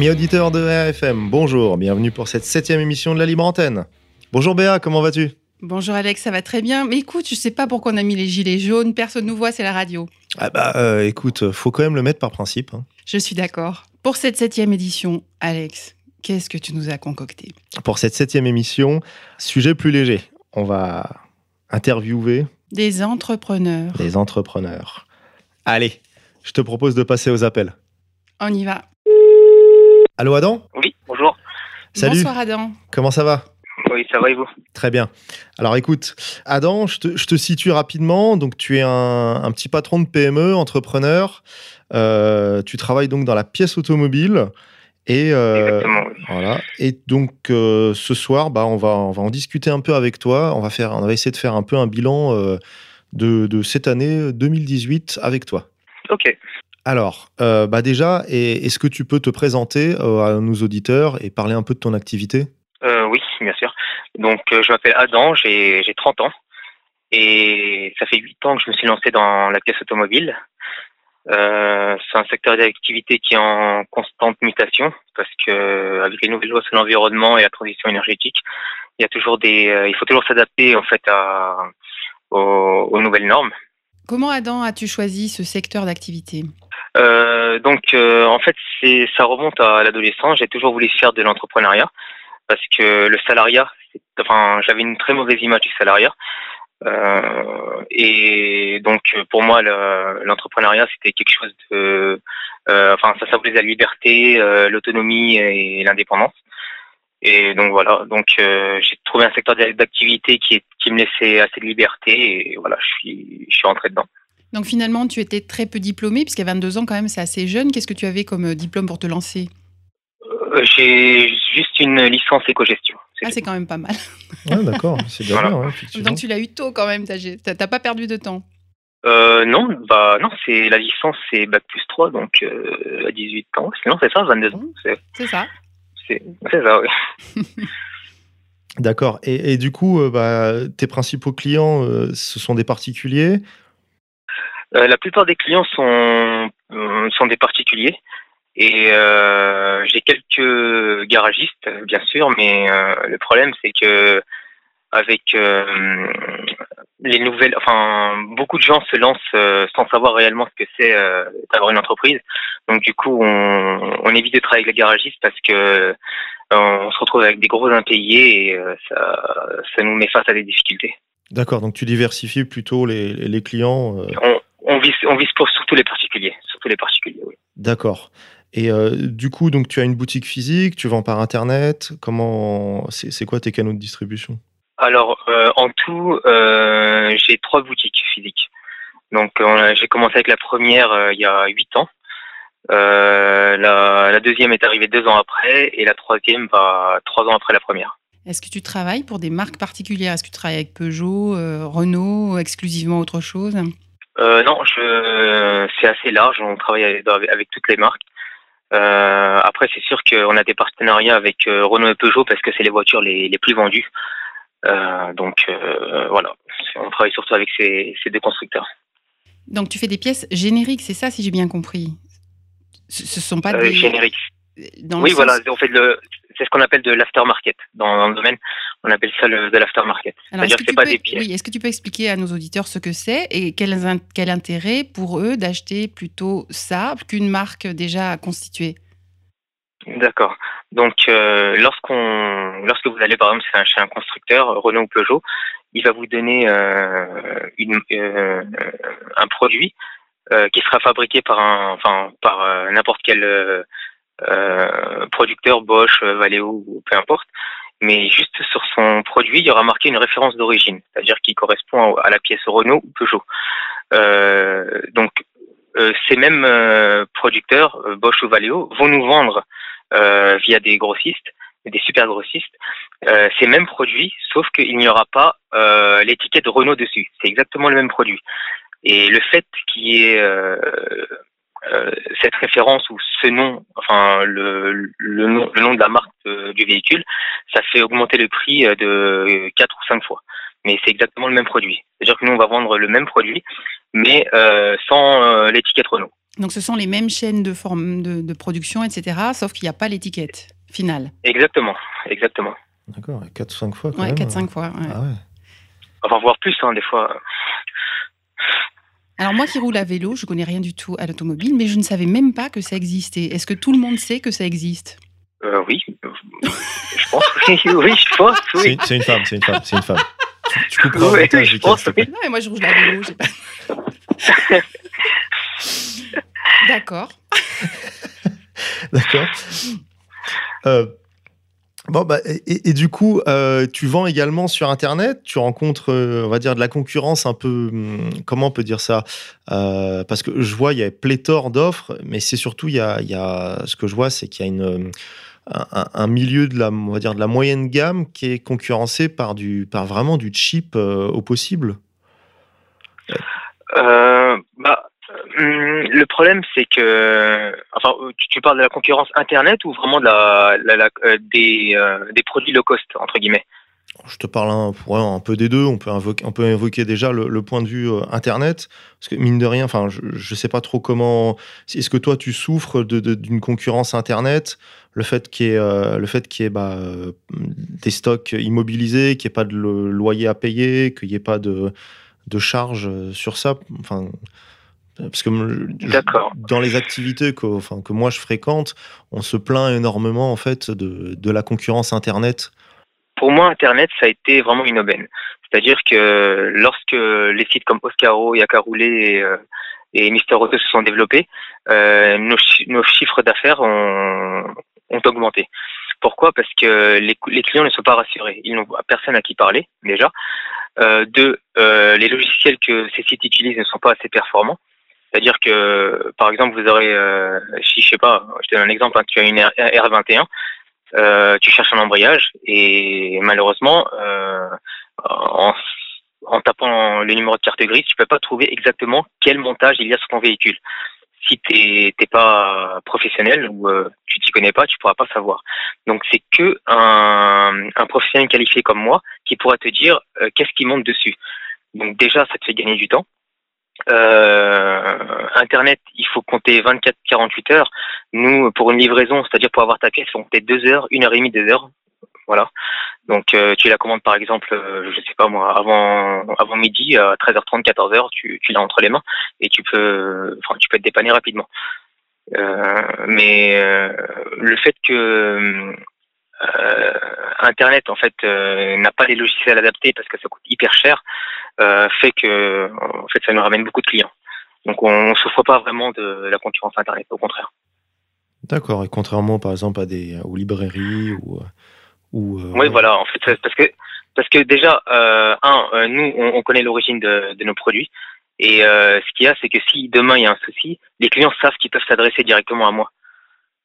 Amis auditeurs de RFM, bonjour, bienvenue pour cette septième émission de la Libre Antenne. Bonjour Béa, comment vas-tu? Bonjour Alex, ça va très bien. Mais écoute, je sais pas pourquoi on a mis les gilets jaunes, personne nous voit, c'est la radio. Ah bah euh, écoute, faut quand même le mettre par principe. hein. Je suis d'accord. Pour cette septième édition, Alex, qu'est-ce que tu nous as concocté? Pour cette septième émission, sujet plus léger, on va interviewer Des entrepreneurs. des entrepreneurs. Allez, je te propose de passer aux appels. On y va. Allô Adam Oui, bonjour. Salut, Bonsoir Adam. comment ça va Oui, ça va et vous Très bien. Alors écoute, Adam, je te, je te situe rapidement. Donc tu es un, un petit patron de PME, entrepreneur. Euh, tu travailles donc dans la pièce automobile. Et, euh, Exactement. oui. voilà. Et donc euh, ce soir, bah, on, va, on va en discuter un peu avec toi. On va, faire, on va essayer de faire un peu un bilan euh, de, de cette année 2018 avec toi. Ok. Alors, euh, bah déjà, et- est-ce que tu peux te présenter euh, à nos auditeurs et parler un peu de ton activité? Euh, oui, bien sûr. Donc, je m'appelle Adam, j'ai j'ai 30 ans. Et ça fait 8 ans que je me suis lancé dans la pièce automobile. Euh, c'est un secteur d'activité qui est en constante mutation parce que avec les nouvelles lois sur l'environnement et la transition énergétique, il y a toujours des, euh, il faut toujours s'adapter en fait à, aux, aux nouvelles normes. Comment Adam as-tu choisi ce secteur d'activité? Euh, donc, euh, en fait, c'est, ça remonte à l'adolescence. J'ai toujours voulu faire de l'entrepreneuriat parce que le salariat, enfin, j'avais une très mauvaise image du salariat. Euh, et donc, pour moi, le- l'entrepreneuriat, c'était quelque chose de, euh, enfin, ça symbolise la liberté, euh, l'autonomie et l'indépendance. Et donc voilà, donc euh, j'ai trouvé un secteur d'activité qui, qui me laissait assez de liberté et voilà, je suis, je suis rentré dedans. Donc finalement, tu étais très peu diplômé, puisqu'à 22 ans quand même, c'est assez jeune. Qu'est-ce que tu avais comme euh, diplôme pour te lancer? Euh, J'ai juste une licence éco-gestion. C'est Ah, c'est quand même pas mal. Ouais, d'accord, c'est Voilà. bien, ouais. Donc tu l'as eu tôt quand même, t'as pas perdu de temps. Euh, non, bah non, c'est la licence, c'est bac plus 3, donc euh, à 18 ans. Sinon, c'est ça, 22 ans. C'est C'est ça. c'est- c'est ça, oui. D'accord. Et, et du coup, euh, bah, tes principaux clients, euh, ce sont des particuliers? Euh, la plupart des clients sont euh, sont des particuliers et euh, j'ai quelques garagistes, bien sûr, mais euh, le problème c'est que avec euh, les nouvelles, enfin beaucoup de gens se lancent sans savoir réellement ce que c'est d'avoir une entreprise. Donc du coup, on, on évite de travailler avec les garagistes parce que on se retrouve avec des gros impayés et ça, ça nous met face à des difficultés. D'accord. Donc tu diversifies plutôt les, clients. On, on vise, on vise pour surtout les particuliers, surtout les particuliers. Oui. D'accord. Et euh, du coup, donc tu as une boutique physique, tu vends par internet. Comment c'est quoi tes canaux de distribution? Alors, euh, en tout, euh, j'ai trois boutiques physiques. Donc, j'ai commencé avec la première euh, il y a huit ans. Euh, la, la deuxième est arrivée deux ans après et la troisième, bah, trois ans après la première. Est-ce que tu travailles pour des marques particulières? Est-ce que tu travailles avec Peugeot, euh, Renault, exclusivement autre chose? Euh, non, je, c'est assez large. On travaille avec, avec toutes les marques. Euh, après, c'est sûr qu'on a des partenariats avec euh, Renault et Peugeot parce que c'est les voitures les, les plus vendues. Euh, donc voilà, on travaille surtout avec ces, ces deux constructeurs. Donc tu fais des pièces génériques, c'est ça si j'ai bien compris? Ce ne sont pas des... génériques. dans Oui, sens- voilà, on fait le, c'est ce qu'on appelle de l'aftermarket dans, dans le domaine. On appelle ça le, de l'aftermarket. C'est-à-dire est-ce que tu pas peux, des pièces. oui, est-ce que tu peux expliquer à nos auditeurs ce que c'est et quel, in- quel intérêt pour eux d'acheter plutôt ça qu'une marque déjà constituée? D'accord. Donc, euh, lorsqu'on, lorsque vous allez par exemple chez un, constructeur, Renault ou Peugeot, il va vous donner euh, une, euh, un produit qui sera fabriqué par un, enfin, par n'importe quel producteur, Bosch, Valeo ou peu importe. Mais juste sur son produit, il y aura marqué une référence d'origine, c'est-à-dire qui correspond à la pièce Renault ou Peugeot. Euh, donc, ces mêmes producteurs, Bosch ou Valeo, vont nous vendre via des grossistes, des super grossistes, ces mêmes produits, sauf qu'il n'y aura pas l'étiquette Renault dessus. C'est exactement le même produit. Et le fait qu'il y ait euh, cette référence ou ce nom, enfin le, le, nom, le nom de la marque du véhicule, ça fait augmenter le prix euh, de 4 ou 5 fois. Mais c'est exactement le même produit. C'est-à-dire que nous, on va vendre le même produit, mais euh, sans euh, l'étiquette Renault. Donc ce sont les mêmes chaînes de, forme, de, de production, etc., sauf qu'il n'y a pas l'étiquette finale. Exactement, exactement. D'accord, 4 ou 5 fois quand ouais, même. 4-5 fois. Ouais. Ah ouais. Enfin, voire plus, hein, des fois. Alors moi qui roule à vélo, je connais rien du tout à l'automobile, mais je ne savais même pas que ça existait. Est-ce que tout le monde sait que ça existe? Euh, Oui, je pense. oui, oui, je pense. Oui. C'est une femme, c'est une femme, c'est une femme. Tu, tu couperas Oui, je pense. Non, mais moi je roule à vélo, j'ai pas. D'accord. D'accord. Euh, bon, bah, et, du coup, euh, tu vends également sur Internet. Tu rencontres, euh, on va dire, de la concurrence un peu. hum, Comment on peut dire ça Euh, Parce que je vois, il y a pléthore d'offres, mais c'est surtout, il y a, y a- ce que je vois, c'est qu'il y a une. euh, Un, milieu de la, on va dire, de la moyenne gamme qui est concurrencé par, du, par vraiment du cheap au possible. Bah, hum, le problème, c'est que, enfin, tu, parles de la concurrence internet ou vraiment de la, euh, des, euh, des produits low cost entre guillemets? Je te parle un, peu des deux. On peut, invoquer, déjà le, point de vue euh, Internet. Parce que mine de rien, enfin, je ne sais pas trop comment. Est-ce que toi, tu souffres d'une concurrence Internet? Le fait qu'il y ait, le fait qu'il y bah, des stocks immobilisés, qu'il n'y ait pas de lo- loyer à payer, qu'il n'y ait pas de, de charges sur ça. Enfin, parce que je- dans les activités que, enfin, que moi je fréquente, on se plaint énormément en fait de, de la concurrence Internet. Pour moi, Internet, ça a été vraiment une aubaine. C'est-à-dire que lorsque les sites comme Oscaro, Yakaroulé et, euh, et Mister Auto se sont développés, euh, nos, chi- nos chiffres d'affaires ont, ont augmenté. Pourquoi? Parce que les, clients ne sont pas rassurés. Ils n'ont personne à qui parler, déjà. Euh, deux, euh, les logiciels que ces sites utilisent ne sont pas assez performants. C'est-à-dire que, par exemple, vous aurez, euh, si je sais pas, je te donne un exemple, hein, tu as une R- R21, euh, tu cherches un embrayage et malheureusement, euh, en, en tapant le numéro de carte grise, tu peux pas trouver exactement quel montage il y a sur ton véhicule. Si t'es pas professionnel ou euh, tu t'y connais pas, tu pourras pas savoir. Donc c'est que un, un professionnel qualifié comme moi qui pourra te dire euh, qu'est-ce qui monte dessus. Donc déjà, ça te fait gagner du temps. Euh, Internet, il faut compter 24-48 heures. Nous, pour une livraison, c'est-à-dire pour avoir ta pièce, il faut compter 2 heures, 1 heure et demie, 2 heures. Voilà. Donc euh, tu la commandes par exemple, euh, je sais pas moi, avant avant midi, à 13h30, 14h, tu, tu l'as entre les mains et tu peux, enfin tu peux te dépanner rapidement. Euh, mais euh, le fait que euh, Internet en fait euh, n'a pas les logiciels adaptés parce que ça coûte hyper cher, euh, fait que en fait ça nous ramène beaucoup de clients. Donc on ne souffre pas vraiment de la concurrence Internet, au contraire. D'accord. Et contrairement, par exemple, à des aux librairies ou ou. Oui, voilà, en fait, parce que parce que déjà, un, nous, on, on connaît l'origine de, de nos produits, et ce qu'il y a, c'est que si demain il y a un souci, les clients savent qu'ils peuvent s'adresser directement à moi.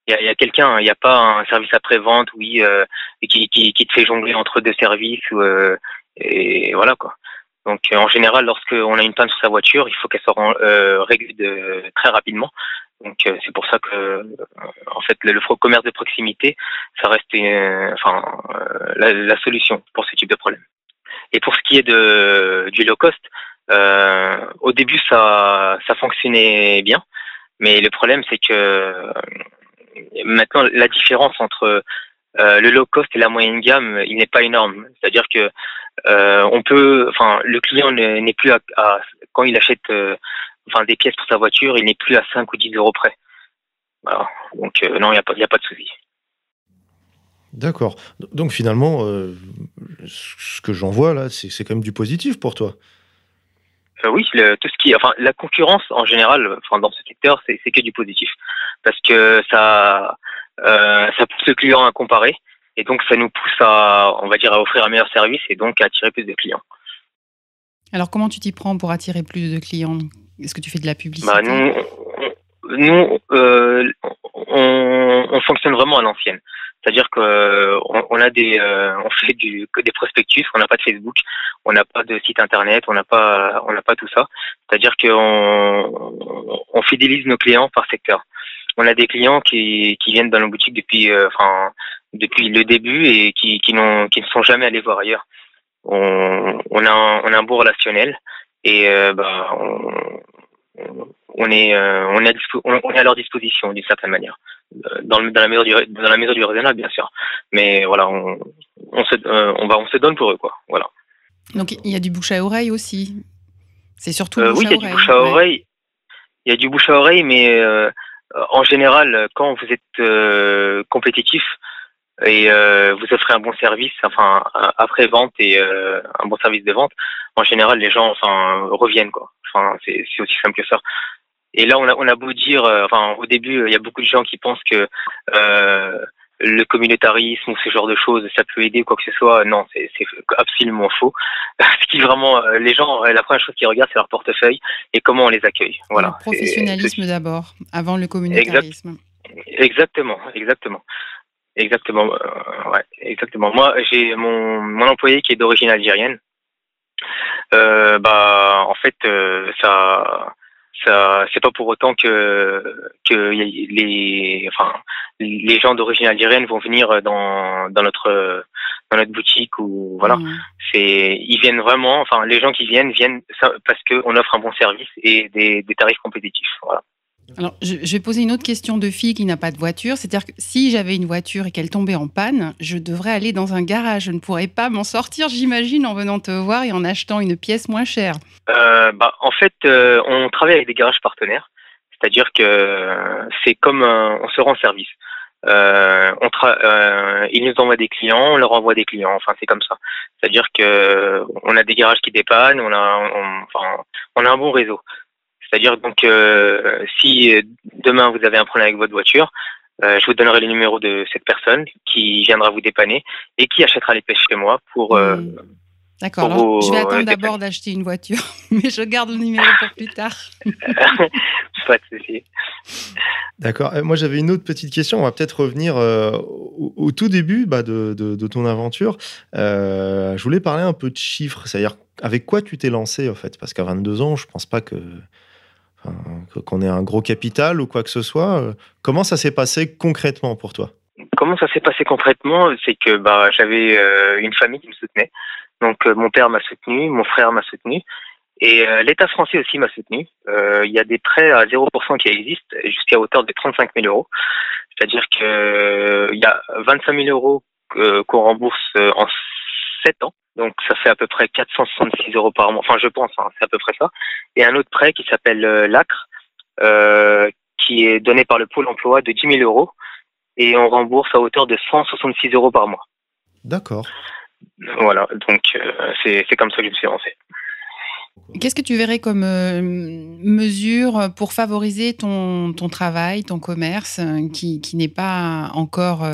Il y a, y a quelqu'un, il n'y a pas un service après vente, oui, euh, qui, qui, qui te fait jongler entre deux services, euh, et voilà quoi. Donc euh, en général, lorsqu'on a une panne sur sa voiture, il faut qu'elle soit euh, réglée très rapidement. Donc euh, c'est pour ça que, en fait, le, le commerce de proximité, ça reste, enfin, euh, la, la, solution pour ce type de problème. Et pour ce qui est de du low cost, au début ça ça fonctionnait bien, mais le problème c'est que maintenant la différence entre euh, le low cost et la moyenne gamme, il n'est pas énorme. C'est-à-dire que euh, on peut, enfin, le client n'est plus à, quand il achète, euh, enfin, des pièces pour sa voiture, il n'est plus à 5 ou 10 euros près. Voilà. Donc euh, non, il n'y a a pas de souci. D'accord. Donc finalement, ce que j'en vois là, c'est quand même du positif pour toi. Euh, oui, le, tout ce qui, enfin, la concurrence en général, enfin, dans ce secteur, c'est que du positif, parce que ça, euh, ça pousse le client à comparer, et donc ça nous pousse à, on va dire, à offrir un meilleur service et donc à attirer plus de clients. Alors comment tu t'y prends pour attirer plus de clients? Est-ce que tu fais de la publicité? Bah, Nous, nous euh, on, on, fonctionne vraiment à l'ancienne. C'est-à-dire qu'on on a des, euh, on fait du, que des prospectus, on n'a pas de Facebook, on n'a pas de site internet, on n'a pas, on n'a pas tout ça. C'est-à-dire qu'on on fidélise nos clients par secteur. On a des clients qui, qui viennent dans nos boutiques depuis, euh, enfin, depuis le début et qui, qui, n'ont, qui ne sont jamais allés voir ailleurs. On, on a, un, on a un beau relationnel et euh, bah, on est, euh, on, est à on est à leur disposition d'une certaine manière, euh, dans, le, dans, la mesure du, dans la mesure du raisonnable bien sûr. Mais voilà, on, on, se, euh, on, va, on se donne pour eux quoi. Voilà. Donc il y a du bouche à oreille aussi. C'est surtout euh, oui, il y a du bouche à oreille. Il y a du bouche à oreille, mais en général, quand vous êtes compétitif, et euh, vous offrez un bon service, enfin après vente et euh, un bon service de vente, en général les gens enfin reviennent quoi. Enfin c'est aussi simple que ça. Et là on a on a beau dire, euh, enfin au début il y a beaucoup de gens qui pensent que euh, le communautarisme ou ce genre de choses ça peut aider ou quoi que ce soit. Non c'est absolument faux. Ce qui vraiment les gens la première chose qu'ils regardent c'est leur portefeuille et comment on les accueille. Voilà. Le professionnalisme d'abord avant le communautarisme. Exactement, exactement. Exactement. Euh, ouais, exactement. Moi, j'ai mon, mon employé qui est d'origine algérienne. Euh, bah, en fait, euh, ça, ça, c'est pas pour autant que que les, enfin, les gens d'origine algérienne vont venir dans dans notre dans notre boutique ou voilà. Mmh. C'est, ils viennent vraiment. Enfin, les gens qui viennent viennent parce que on offre un bon service et des, des tarifs compétitifs. Voilà. Alors, je, vais poser une autre question de fille qui n'a pas de voiture. C'est-à-dire que si j'avais une voiture et qu'elle tombait en panne, je devrais aller dans un garage. Je ne pourrais pas m'en sortir, j'imagine, en venant te voir et en achetant une pièce moins chère. Euh, bah, en fait, euh, on travaille avec des garages partenaires. C'est-à-dire que c'est comme on se rend service. Euh, on ils nous envoient des clients, on leur envoie des clients. Enfin, c'est comme ça. C'est-à-dire que on a des garages qui dépannent, on a, enfin, on a un bon réseau. C'est-à-dire donc euh, si demain vous avez un problème avec votre voiture, euh, je vous donnerai le numéro de cette personne qui viendra vous dépanner et qui achètera les pièces chez moi pour. Euh, hmm. D'accord. Alors, je vais attendre d'abord d'acheter une voiture, mais je garde le numéro pour plus tard. Pas de souci. D'accord. Moi, j'avais une autre petite question. On va peut-être revenir au, tout début bah, de, de, ton aventure. je voulais parler un peu de chiffres, c'est-à-dire avec quoi tu t'es lancé en fait, parce qu'à 22 ans, je pense pas que qu'on ait un gros capital ou quoi que ce soit. Euh, comment ça s'est passé concrètement pour toi? Comment ça s'est passé concrètement? C'est que bah, j'avais euh, une famille qui me soutenait. Donc euh, mon père m'a soutenu, mon frère m'a soutenu. Et l'État français aussi m'a soutenu. Il y a des prêts à 0% qui existent jusqu'à hauteur de 35 000 euros. C'est-à-dire qu'il y a 25 000 euros qu'on rembourse en 7 ans. Donc ça fait à peu près 466 euros par mois. Enfin, je pense, hein, c'est à peu près ça. Et un autre prêt qui s'appelle euh, l'ACRE, euh, qui est donné par le Pôle emploi de 10 000 euros. Et on rembourse à hauteur de 166 euros par mois. D'accord. Voilà, donc euh, c'est comme ça que je me suis lancé. Qu'est-ce que tu verrais comme euh, mesure pour favoriser ton, ton, travail, ton commerce, qui, qui n'est pas encore...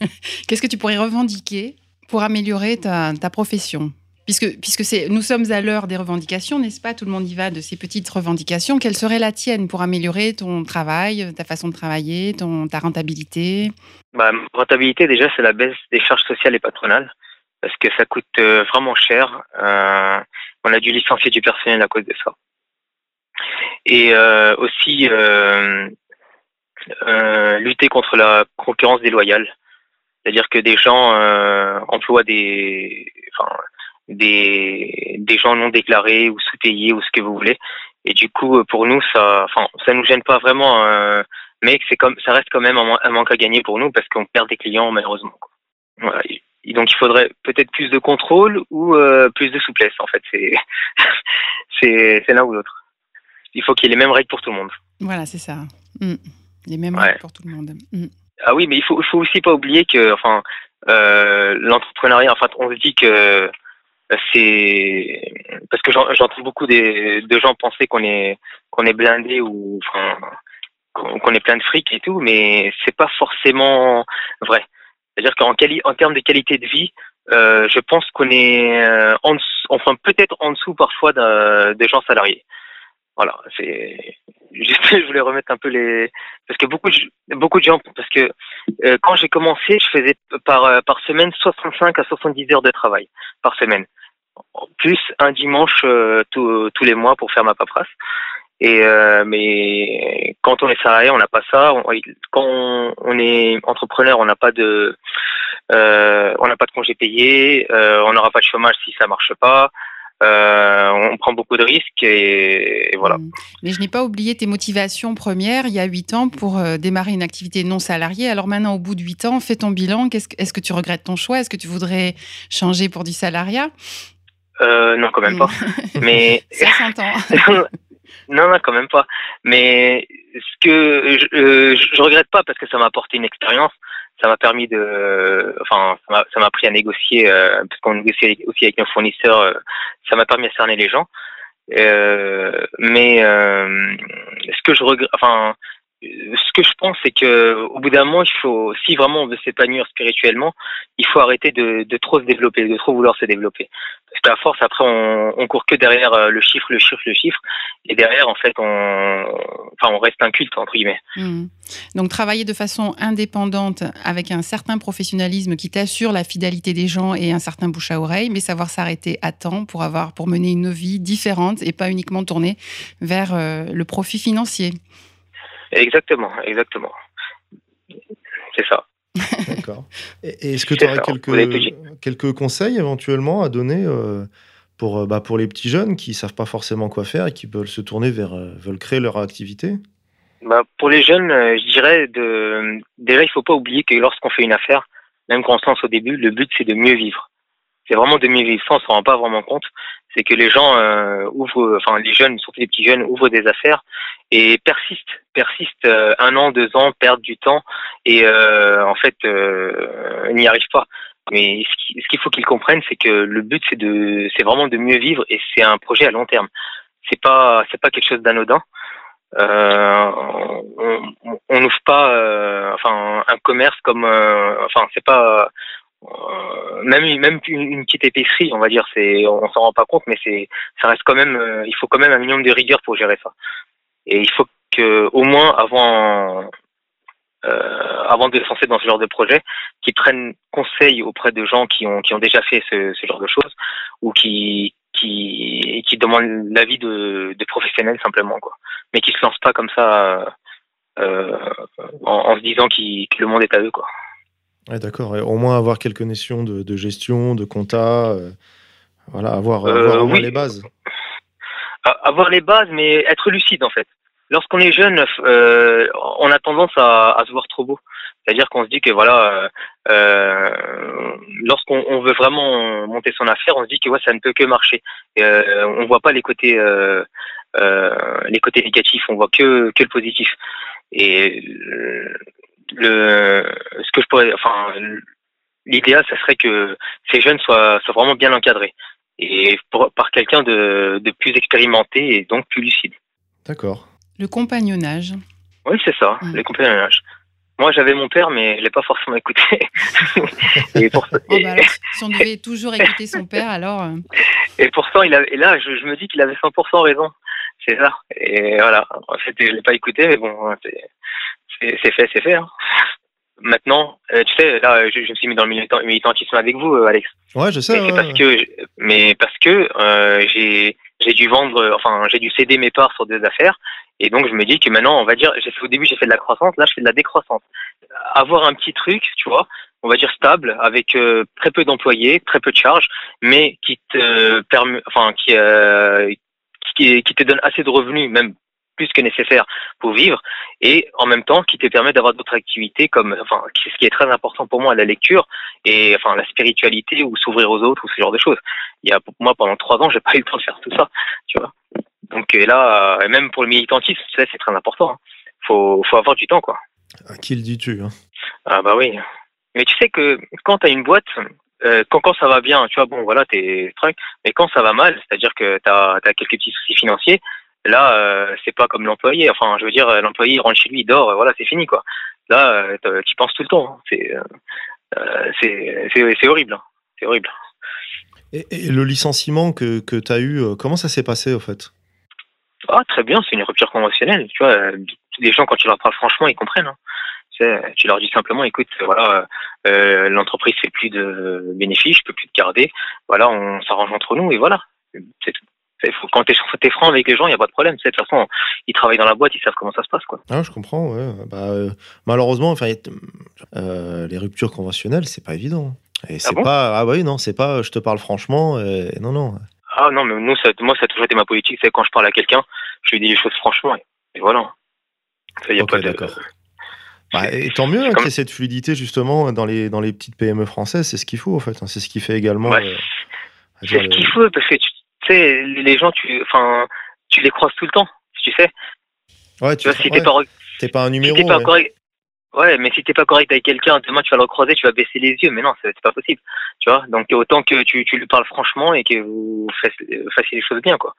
Qu'est-ce que tu pourrais revendiquer pour améliorer ta, profession Puisque, puisque nous sommes à l'heure des revendications, n'est-ce pas? Tout le monde y va de ces petites revendications. Quelle serait la tienne pour améliorer ton travail, ta façon de travailler, ton, ta rentabilité? Bah, Rentabilité, déjà, c'est la baisse des charges sociales et patronales, parce que ça coûte euh, vraiment cher. Euh, on a dû licencier du personnel à cause de ça. Et euh, aussi lutter contre la concurrence déloyale. C'est-à-dire que des gens euh, emploient des, enfin, des, des gens non déclarés ou sous-payés ou ce que vous voulez. Et du coup, pour nous, ça, enfin, ça nous gêne pas vraiment, euh, mais c'est comme, ça reste quand même un, manque à gagner pour nous parce qu'on perd des clients malheureusement. Voilà. Et donc, il faudrait peut-être plus de contrôle ou euh, plus de souplesse. En fait, c'est, c'est, c'est l'un ou l'autre. Il faut qu'il y ait les mêmes règles pour tout le monde. Voilà, c'est ça. Mm. Les mêmes règles pour tout le monde. Mm. Ah oui, mais il faut, faut aussi pas oublier que, enfin, euh, l'entrepreneuriat, enfin, on se dit que c'est parce que j'entends beaucoup de gens penser qu'on est qu'on est blindé ou enfin qu'on est plein de fric et tout, mais c'est pas forcément vrai. C'est-à-dire qu'en en termes de qualité de vie, euh, je pense qu'on est euh, en enfin peut-être en dessous parfois de, des gens salariés. Voilà, c'est je voulais remettre un peu les parce que beaucoup beaucoup de gens parce que euh, quand j'ai commencé, je faisais par euh, par semaine 65 à 70 heures de travail par semaine, plus un dimanche euh, tous les mois pour faire ma paperasse. Et mais quand on est salarié, on n'a pas ça. quand on, est entrepreneur, on n'a pas de on n'a pas de congé payé, on n'aura pas de chômage si ça marche pas. Euh, on prend beaucoup de risques et, voilà. Mm. Mais je n'ai pas oublié tes motivations premières il y a 8 ans pour euh, démarrer une activité non salariée. Alors maintenant, au bout de 8 ans, fais ton bilan. Est-ce que tu regrettes ton choix? Est-ce que tu voudrais changer pour du salariat? Euh, Non, quand même pas. Mais ça s'entend. non, non, quand même pas. Mais ce que je, je regrette pas parce que ça m'a apporté une expérience ça m'a permis de, enfin, ça m'a appris à négocier, euh, parce qu'on négocie aussi avec nos fournisseurs, euh, ça m'a permis à cerner les gens. Euh, mais euh, ce que je regrette, enfin, ce que je pense, c'est que au bout d'un moment, il faut, si vraiment on veut s'épanouir spirituellement, il faut arrêter de, de, trop se développer, de trop vouloir se développer. Parce qu'à force, après, on, on court que derrière euh, le chiffre, le chiffre, le chiffre, et derrière, en fait, on, enfin, on reste un culte entre guillemets. Mmh. Donc, travailler de façon indépendante avec un certain professionnalisme qui t'assure la fidélité des gens et un certain bouche à oreille, mais savoir s'arrêter à temps pour avoir, pour mener une vie différente et pas uniquement tournée vers euh, le profit financier. Exactement, exactement. C'est ça. D'accord. Est-ce que tu aurais quelques, quelques conseils éventuellement à donner euh, pour, euh, bah, pour les petits jeunes qui ne savent pas forcément quoi faire et qui veulent se tourner vers, euh, veulent créer leur activité? Bah, Pour les jeunes, je dirais, de... déjà, il ne faut pas oublier que lorsqu'on fait une affaire, même quand on se lance au début, le but, c'est de mieux vivre. C'est vraiment de mieux vivre. Ça, on ne s'en rend pas vraiment compte c'est que les gens euh, ouvrent, enfin les jeunes, surtout les petits jeunes, ouvrent des affaires et persistent, persistent euh, un an, deux ans, perdent du temps et euh, en fait n'y arrivent pas. Mais ce qu'il faut qu'ils comprennent, c'est que le but c'est de, c'est vraiment de mieux vivre et c'est un projet à long terme. C'est pas, c'est pas quelque chose d'anodin. On n'ouvre pas, enfin un commerce comme, enfin c'est pas même même une, petite épicerie, on va dire, c'est on s'en rend pas compte, mais c'est ça reste quand même, euh, il faut quand même un minimum de rigueur pour gérer ça. Et il faut que au moins avant euh, avant de lancer dans ce genre de projet, qu'ils prennent conseil auprès de gens qui ont qui ont déjà fait ce, ce genre de choses ou qui qui qui demandent l'avis de, de professionnels simplement quoi, mais qui se lancent pas comme ça euh, en, en, se disant qu que le monde est à eux quoi d'accord. au moins avoir quelques notions de, gestion, de compta, euh, voilà, avoir, euh, les bases. Avoir les bases, mais être lucide en fait. Lorsqu'on est jeune, euh, on a tendance à, se voir trop beau. C'est-à-dire qu'on se dit que voilà, lorsqu'on veut vraiment monter son affaire, on se dit que ouais, ça ne peut que marcher. Et, on voit pas les côtés, les côtés négatifs, on voit que que le positif. Et le, ce que je pourrais, enfin, l'idéal, ça serait que ces jeunes soient, soient vraiment bien encadrés et par quelqu'un de, de, plus expérimenté et donc plus lucide. D'accord. Le compagnonnage. Oui, c'est ça, le compagnonnage. Moi, j'avais mon père, mais je l'ai pas forcément écouté. et pour... oh, bah alors, si on devait toujours écouter son père, alors. Euh. Et pourtant, il a... et là, je, je me dis qu'il avait 100% raison. C'est ça. Et voilà. En fait, je l'ai pas écouté, mais bon, c'est fait, c'est fait. Hein. Maintenant, euh, tu sais, là, je, me suis mis dans le militantisme avec vous, euh, Alex. Ouais, je sais. Mais parce que, mais parce que euh, j'ai j'ai dû vendre, enfin, j'ai dû céder mes parts sur des affaires, et donc je me dis que maintenant, on va dire, j'ai fait au début, j'ai fait de la croissance, là, je fais de la décroissance. Avoir un petit truc, tu vois, on va dire stable, avec très peu d'employés, très peu de charges, mais qui te permet, enfin, qui, qui, qui te donne assez de revenus, même plus que nécessaire pour vivre et en même temps qui te permet d'avoir d'autres activités comme enfin ce qui est très important pour moi la lecture et enfin la spiritualité ou s'ouvrir aux autres ou ce genre de choses. Il y a moi pendant trois ans j'ai pas eu le temps de faire tout ça, tu vois. Donc là euh, même pour le militantisme c'est très important. Hein. Faut faut avoir du temps quoi. À qui le dis-tu hein? Ah bah oui. Mais tu sais que quand tu as une boîte, euh, quand, quand ça va bien, tu vois, bon, voilà, t'es truc, mais quand ça va mal, c'est-à-dire que tu as, as, quelques petits soucis financiers, Là, euh, c'est pas comme l'employé. Enfin, je veux dire, l'employé il rentre chez lui, il dort, voilà, c'est fini quoi. Là, euh, tu penses tout le temps. Hein. Euh, c'est c'est horrible. Hein. C'est horrible. Et, le licenciement que, que tu as eu, comment ça s'est passé au fait? Ah, très bien, c'est une rupture conventionnelle. Tu vois, les gens, quand tu leur parles franchement, ils comprennent. Hein. Tu, leur dis simplement, écoute, voilà, euh, l'entreprise fait plus de bénéfices, je peux plus te garder. Voilà, on s'arrange entre nous et voilà, c'est tout. Quand tu es, franc avec les gens, il n'y a pas de problème. De toute façon, ils travaillent dans la boîte, ils savent comment ça se passe. Quoi. Ah, je comprends. Ouais. Bah, euh, malheureusement, enfin, euh, les ruptures conventionnelles, c'est pas évident. Et ah c'est pas. Ah, oui, non, c'est pas. Je te parle franchement. Et, non, non. Ah, non, mais nous, ça, moi, ça a toujours été ma politique. C'est quand je parle à quelqu'un, je lui dis les choses franchement. Et, voilà. Ça, y a pas d'accord. Bah, et tant mieux hein, qu'il y ait cette fluidité justement dans les, dans les petites PME françaises, c'est ce qu'il faut en fait. Hein. C'est ce qui fait également. Euh, c'est ce qu'il faut parce que tu sais, les gens, tu, enfin, tu les croises tout le temps, tu sais. Ouais, tu, vois, si t'es pas, pas un numéro. pas correct, Ouais, mais si t'es pas correct avec quelqu'un, demain tu vas le recroiser, tu vas baisser les yeux. Mais non, c'est pas possible. Tu vois Donc autant que tu, tu lui parles franchement et que vous fassiez les choses bien, quoi.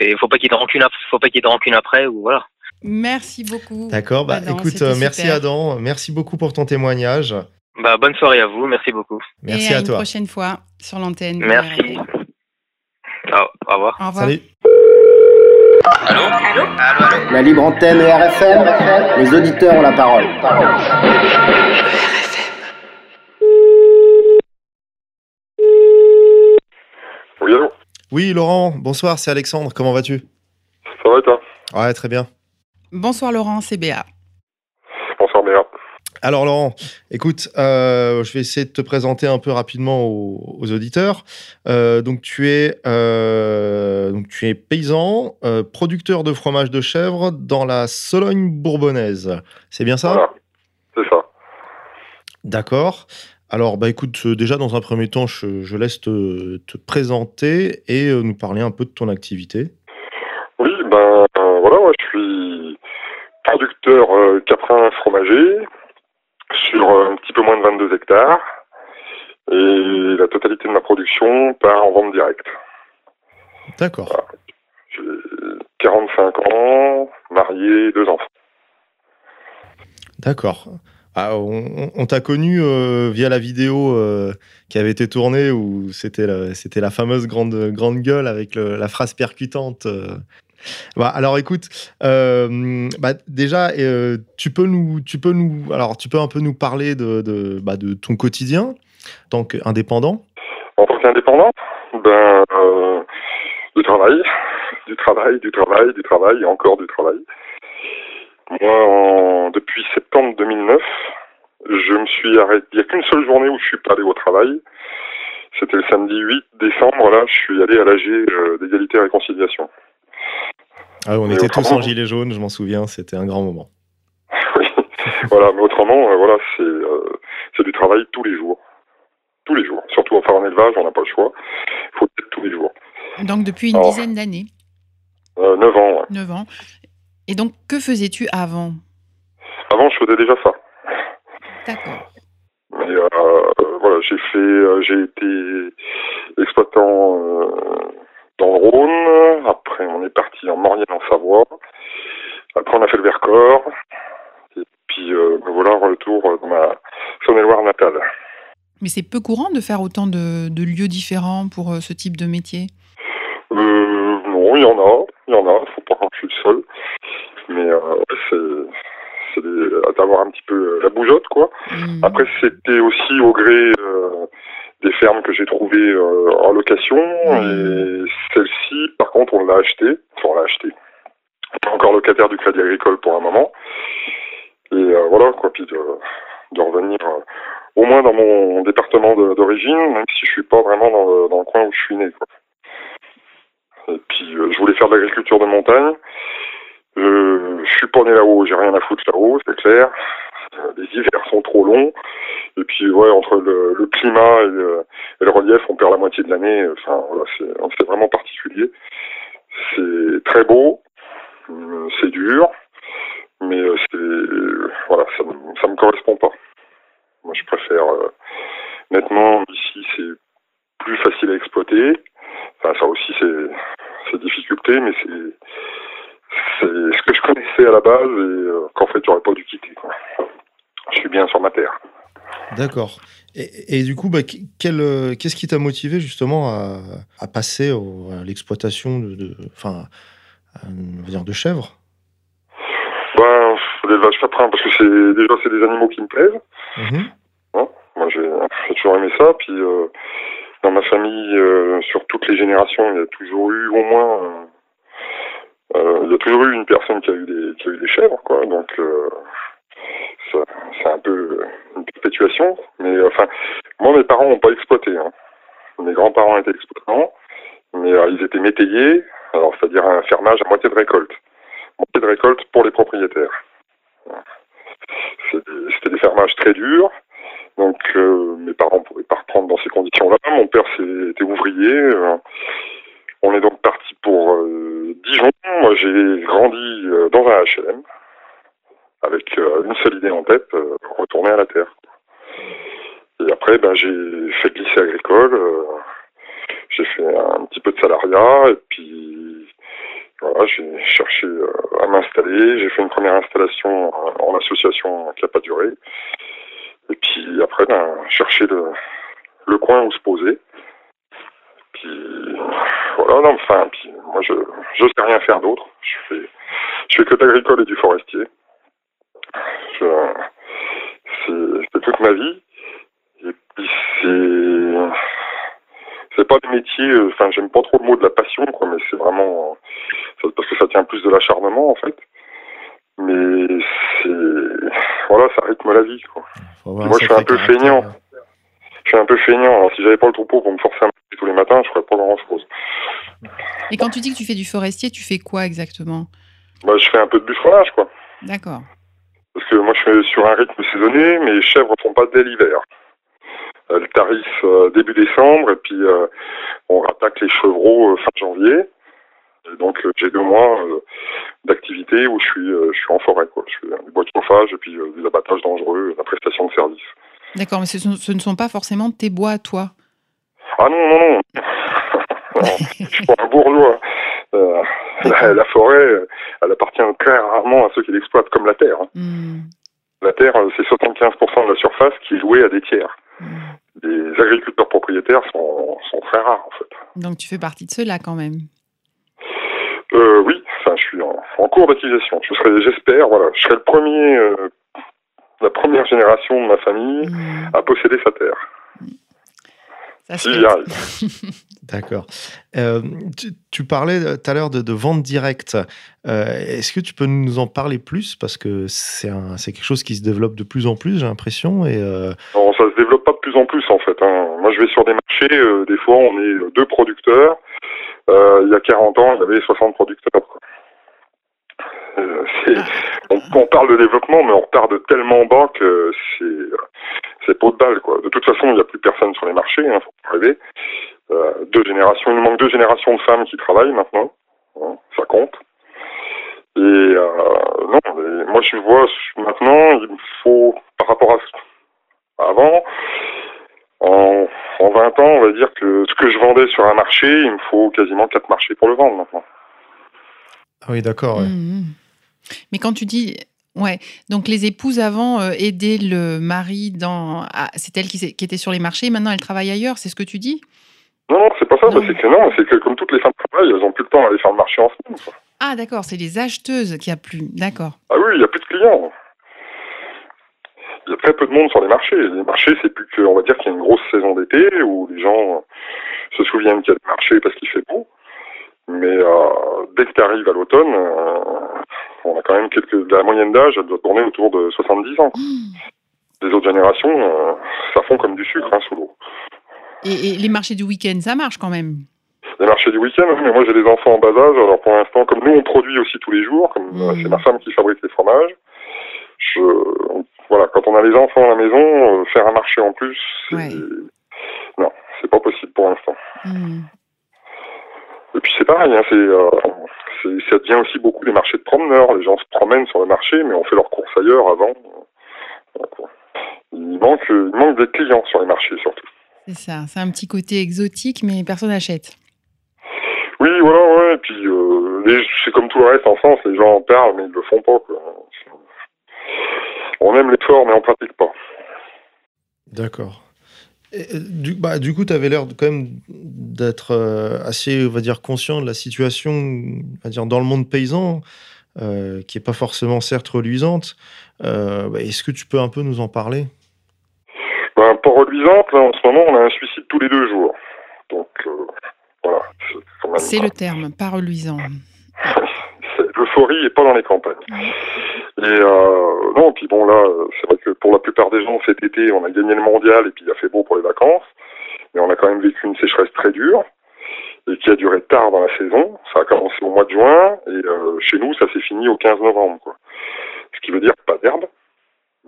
Il faut pas qu'il y ait de rancune, faut pas qu'il y ait de rancune après ou voilà. Merci beaucoup. D'accord. Bah, écoute, euh, merci Adam. Merci beaucoup pour ton témoignage. Bah, bonne soirée à vous. Merci beaucoup. Merci à, à, toi. une prochaine fois sur l'antenne. Merci. Au revoir. Au revoir. Salut. Allô allô, allô, La libre antenne et RFM, les auditeurs ont la parole. Oui, allô Oui, Laurent, bonsoir, c'est Alexandre, comment vas-tu? Ça va toi? Ouais, très bien. Bonsoir Laurent, c'est Béa. Alors Laurent, écoute, euh, je vais essayer de te présenter un peu rapidement aux, auditeurs. Euh, donc tu es, euh, donc tu es paysan, producteur de fromage de chèvre dans la Sologne bourbonnaise. C'est bien ça? Voilà, c'est ça. D'accord. Alors bah écoute, déjà dans un premier temps, je, laisse te, te, présenter et nous parler un peu de ton activité. Oui, ben voilà, moi je suis producteur caprin fromager sur un petit peu moins de 22 hectares. Et la totalité de ma production part en vente directe. D'accord. J'ai 45 ans, marié, deux enfants. D'accord. Ah, on, t'a connu euh, via la vidéo euh, qui avait été tournée où c'était la, c'était la fameuse grande, grande gueule avec la phrase percutante. Euh, bah, alors écoute, euh, bah, déjà, euh, tu peux nous, tu peux nous, alors tu peux un peu nous parler de, bah, de ton quotidien en tant qu'indépendant? En tant qu'indépendant, ben, euh, du travail, du travail, du travail, du travail encore du travail. Moi, depuis septembre 2009, je me suis arrêté. Il n'y a qu'une seule journée où je suis pas allé au travail. C'était le samedi 8 décembre. Là, je suis allé à l'AG d'égalité et réconciliation. Ah, on était tous en gilet jaune, je m'en souviens, c'était un grand moment. oui, voilà, mais autrement, euh, voilà, euh, c'est du travail tous les jours. Tous les jours. Surtout enfin, en élevage, on n'a pas le choix. Il faut être tous les jours. Donc depuis une dizaine d'années euh, 9 ans, ouais. 9 ans. Et donc, que faisais-tu avant? Avant, je faisais déjà ça. D'accord. Mais euh, voilà, j'ai fait, j'ai été exploitant dans le Rhône. Après, on est parti en Maurienne, en Savoie. Après, on a fait le Vercors. Et puis, euh, ben voilà, retour dans ma Saône-et-Loire natale. Mais c'est peu courant de faire autant de, lieux différents pour euh, ce type de métier? Euh, Non, il y en a. Il y en a. Il faut pas que je suis le seul. Mais c'est d'avoir un petit peu la bougeotte, quoi. Mmh. Après, c'était aussi au gré des fermes que j'ai trouvées euh, en location. Et celle-ci, par contre, on l'a achetée. Enfin, on l'a achetée. On est encore locataire du Crédit Agricole pour un moment. Et euh, voilà, quoi. Puis de, de revenir euh, au moins dans mon département d'origine, même si je suis pas vraiment dans le, dans le coin où je suis né. Quoi. Et puis, je voulais faire de l'agriculture de montagne. je suis pas né là-haut, j'ai rien à foutre là-haut, c'est clair. Les hivers sont trop longs. Et puis, ouais, entre le, climat et le, relief, on perd la moitié de l'année. Enfin, voilà, c'est vraiment particulier. C'est très beau, euh, c'est dur, mais euh, voilà, ça, ça me correspond pas. Moi, je préfère euh, nettement ici, c'est plus facile à exploiter. Enfin, ça aussi, c'est difficulté, mais c'est c'est ce que je connaissais à la base et qu'en fait, j'aurais pas dû quitter. Je suis bien sur ma terre. D'accord. Et, du coup, bah, euh, qu'est-ce qui t'a motivé justement à, passer à l'exploitation de, enfin, dire de chèvres? Ben, l'élevage caprin, parce que c'est déjà c'est des animaux qui me plaisent. Mhm. Hein, moi, j'ai toujours aimé ça. Puis dans ma famille, sur toutes les générations, il y a toujours eu au moins euh, il y a toujours eu une personne qui a eu des, qui a eu des chèvres, quoi. Donc, euh, c'est un peu une perpétuation. Mais enfin, moi, mes parents n'ont pas exploité. Hein. Mes grands-parents étaient exploitants, mais euh, ils étaient métayers, alors c'est-à-dire un fermage à moitié de récolte. Moitié de récolte pour les propriétaires. C'était des fermages très durs. Donc mes parents ne pouvaient pas reprendre dans ces conditions-là. Mon père était ouvrier. On est donc parti pour euh, Dijon. Moi, j'ai grandi euh, dans un HLM avec euh, une seule idée en tête, retourner à la terre. Et après, ben, j'ai fait le lycée agricole, j'ai fait un petit peu de salariat, et puis voilà, j'ai cherché à m'installer. J'ai fait une première installation en association qui n'a pas duré. Et puis après, ben, chercher le, le coin où se poser. Puis voilà, non, enfin, puis moi je je sais rien faire d'autre. Je fais je fais que de l'agricole et du forestier. C'est toute ma vie. Et puis c'est c'est pas le métier, enfin j'aime pas trop le mot de la passion, quoi, mais c'est vraiment parce que ça tient plus de l'acharnement en fait. Mais c'est voilà, ça rythme la vie quoi. Moi je suis un peu feignant. Hein. Je suis un peu feignant. Alors si j'avais pas le troupeau pour me forcer à tous les matins, je ferais pas grand chose. Et quand tu dis que tu fais du forestier, tu fais quoi exactement? Bah, Je fais un peu de bûcheronnage, quoi. D'accord. Parce que moi, je suis sur un rythme saisonnier, mes chèvres ne font pas dès l'hiver. Elles tarissent euh, début décembre, et puis euh, on rattaque les chevreaux euh, fin janvier. Et donc, j'ai deux mois d'activité où je suis, je suis en forêt. Quoi. Je fais du bois de chauffage et puis des abattages dangereux, la prestation de service. D'accord, mais ce, ne sont pas forcément tes bois à toi Ah non, non, non. je suis pas un bourgeois. Euh, la, forêt, elle appartient très rarement à ceux qui l'exploitent, comme la terre. Hein. Hmm. La terre, c'est 75% de la surface qui est louée à des tiers. Hmm. Les agriculteurs propriétaires sont, sont, très rares, en fait. Donc tu fais partie de ceux-là, quand même euh, Oui, enfin, je suis en, cours d'activation. Je serai, j'espère, voilà, je serai le premier, euh, la première génération de ma famille hmm. à posséder sa terre. D'accord. Euh, tu, parlais euh, tout à l'heure de, vente directe. Euh, est-ce que tu peux nous en parler plus? Parce que c'est quelque chose qui se développe de plus en plus, j'ai l'impression. Et Non, ça se développe pas de plus en plus en fait. Hein. Moi, je vais sur des marchés, des fois, on est deux producteurs. il y a 40 ans, il y avait 60 producteurs. On, on, parle de développement, mais on repart de tellement bas que c'est c'est pas de balle, quoi. De toute façon, il n'y a plus personne sur les marchés, hein, faut pas rêver. Euh, deux générations, il nous manque deux générations de femmes qui travaillent maintenant. Hein, ça compte. Et euh, non, moi je vois maintenant, il me faut, par rapport à avant, en, en 20 ans, on va dire que ce que je vendais sur un marché, il me faut quasiment quatre marchés pour le vendre maintenant. Ah oui, d'accord. Mmh, mmh. Mais quand tu dis Ouais, donc les épouses avant euh, aidaient le mari dans. Ah, c'est elle qui, qui, était sur les marchés, maintenant elle travaille ailleurs, c'est ce que tu dis? Non, non, c'est pas ça, c'est que non, c'est que comme toutes les femmes travaillent, elles n'ont plus le temps d'aller faire le marché en semaine. Ah, d'accord, c'est les acheteuses qui a plus. D'accord. Ah oui, il n'y a plus de clients. Il y a très peu de monde sur les marchés. Les marchés, c'est plus que, on va dire qu'il y a une grosse saison d'été où les gens se souviennent qu'il y a des marchés parce qu'il fait beau. Mais euh, dès que tu arrives à l'automne, euh, on a quand même quelques. La moyenne d'âge, elle doit tourner autour de 70 ans. Mmh. Les autres générations, euh, ça fond comme du sucre hein, sous l'eau. Et, les marchés du week-end, ça marche quand même? Les marchés du week-end, mais moi j'ai des enfants en bas âge, alors pour l'instant, comme nous on produit aussi tous les jours, comme mmh. c'est ma femme qui fabrique les fromages, je, voilà, quand on a les enfants à la maison, faire un marché en plus, non, c'est pas possible pour l'instant. Mmh. Et puis c'est pareil, hein, euh, ça devient aussi beaucoup des marchés de promeneurs. Les gens se promènent sur le marché, mais on fait leurs courses ailleurs avant. Il manque, il manque des clients sur les marchés surtout. C'est ça, c'est un petit côté exotique, mais personne n'achète. Oui, voilà, ouais. Et puis euh, c'est comme tout le reste en France, les gens en parlent, mais ils le font pas. On aime l'effort, mais on pratique pas. D'accord. Du, bah, du coup, tu avais l'air quand même d'être assez, on va dire, conscient de la situation, on va dire, dans le monde paysan, qui n'est pas forcément certes reluisante. Bah, est-ce que tu peux un peu nous en parler? Ben, Pas reluisante, en ce moment, on a un suicide tous les deux jours. Donc, voilà. C'est le terme, pas reluisant. L'euphorie n'est pas dans les campagnes. Et euh, non, puis bon là, c'est vrai que pour la plupart des gens cet été, on a gagné le mondial et puis il a fait beau pour les vacances, mais on a quand même vécu une sécheresse très dure et qui a duré tard dans la saison. Ça a commencé au mois de juin et euh, chez nous, ça s'est fini au 15 novembre, quoi. Ce qui veut dire pas d'herbe.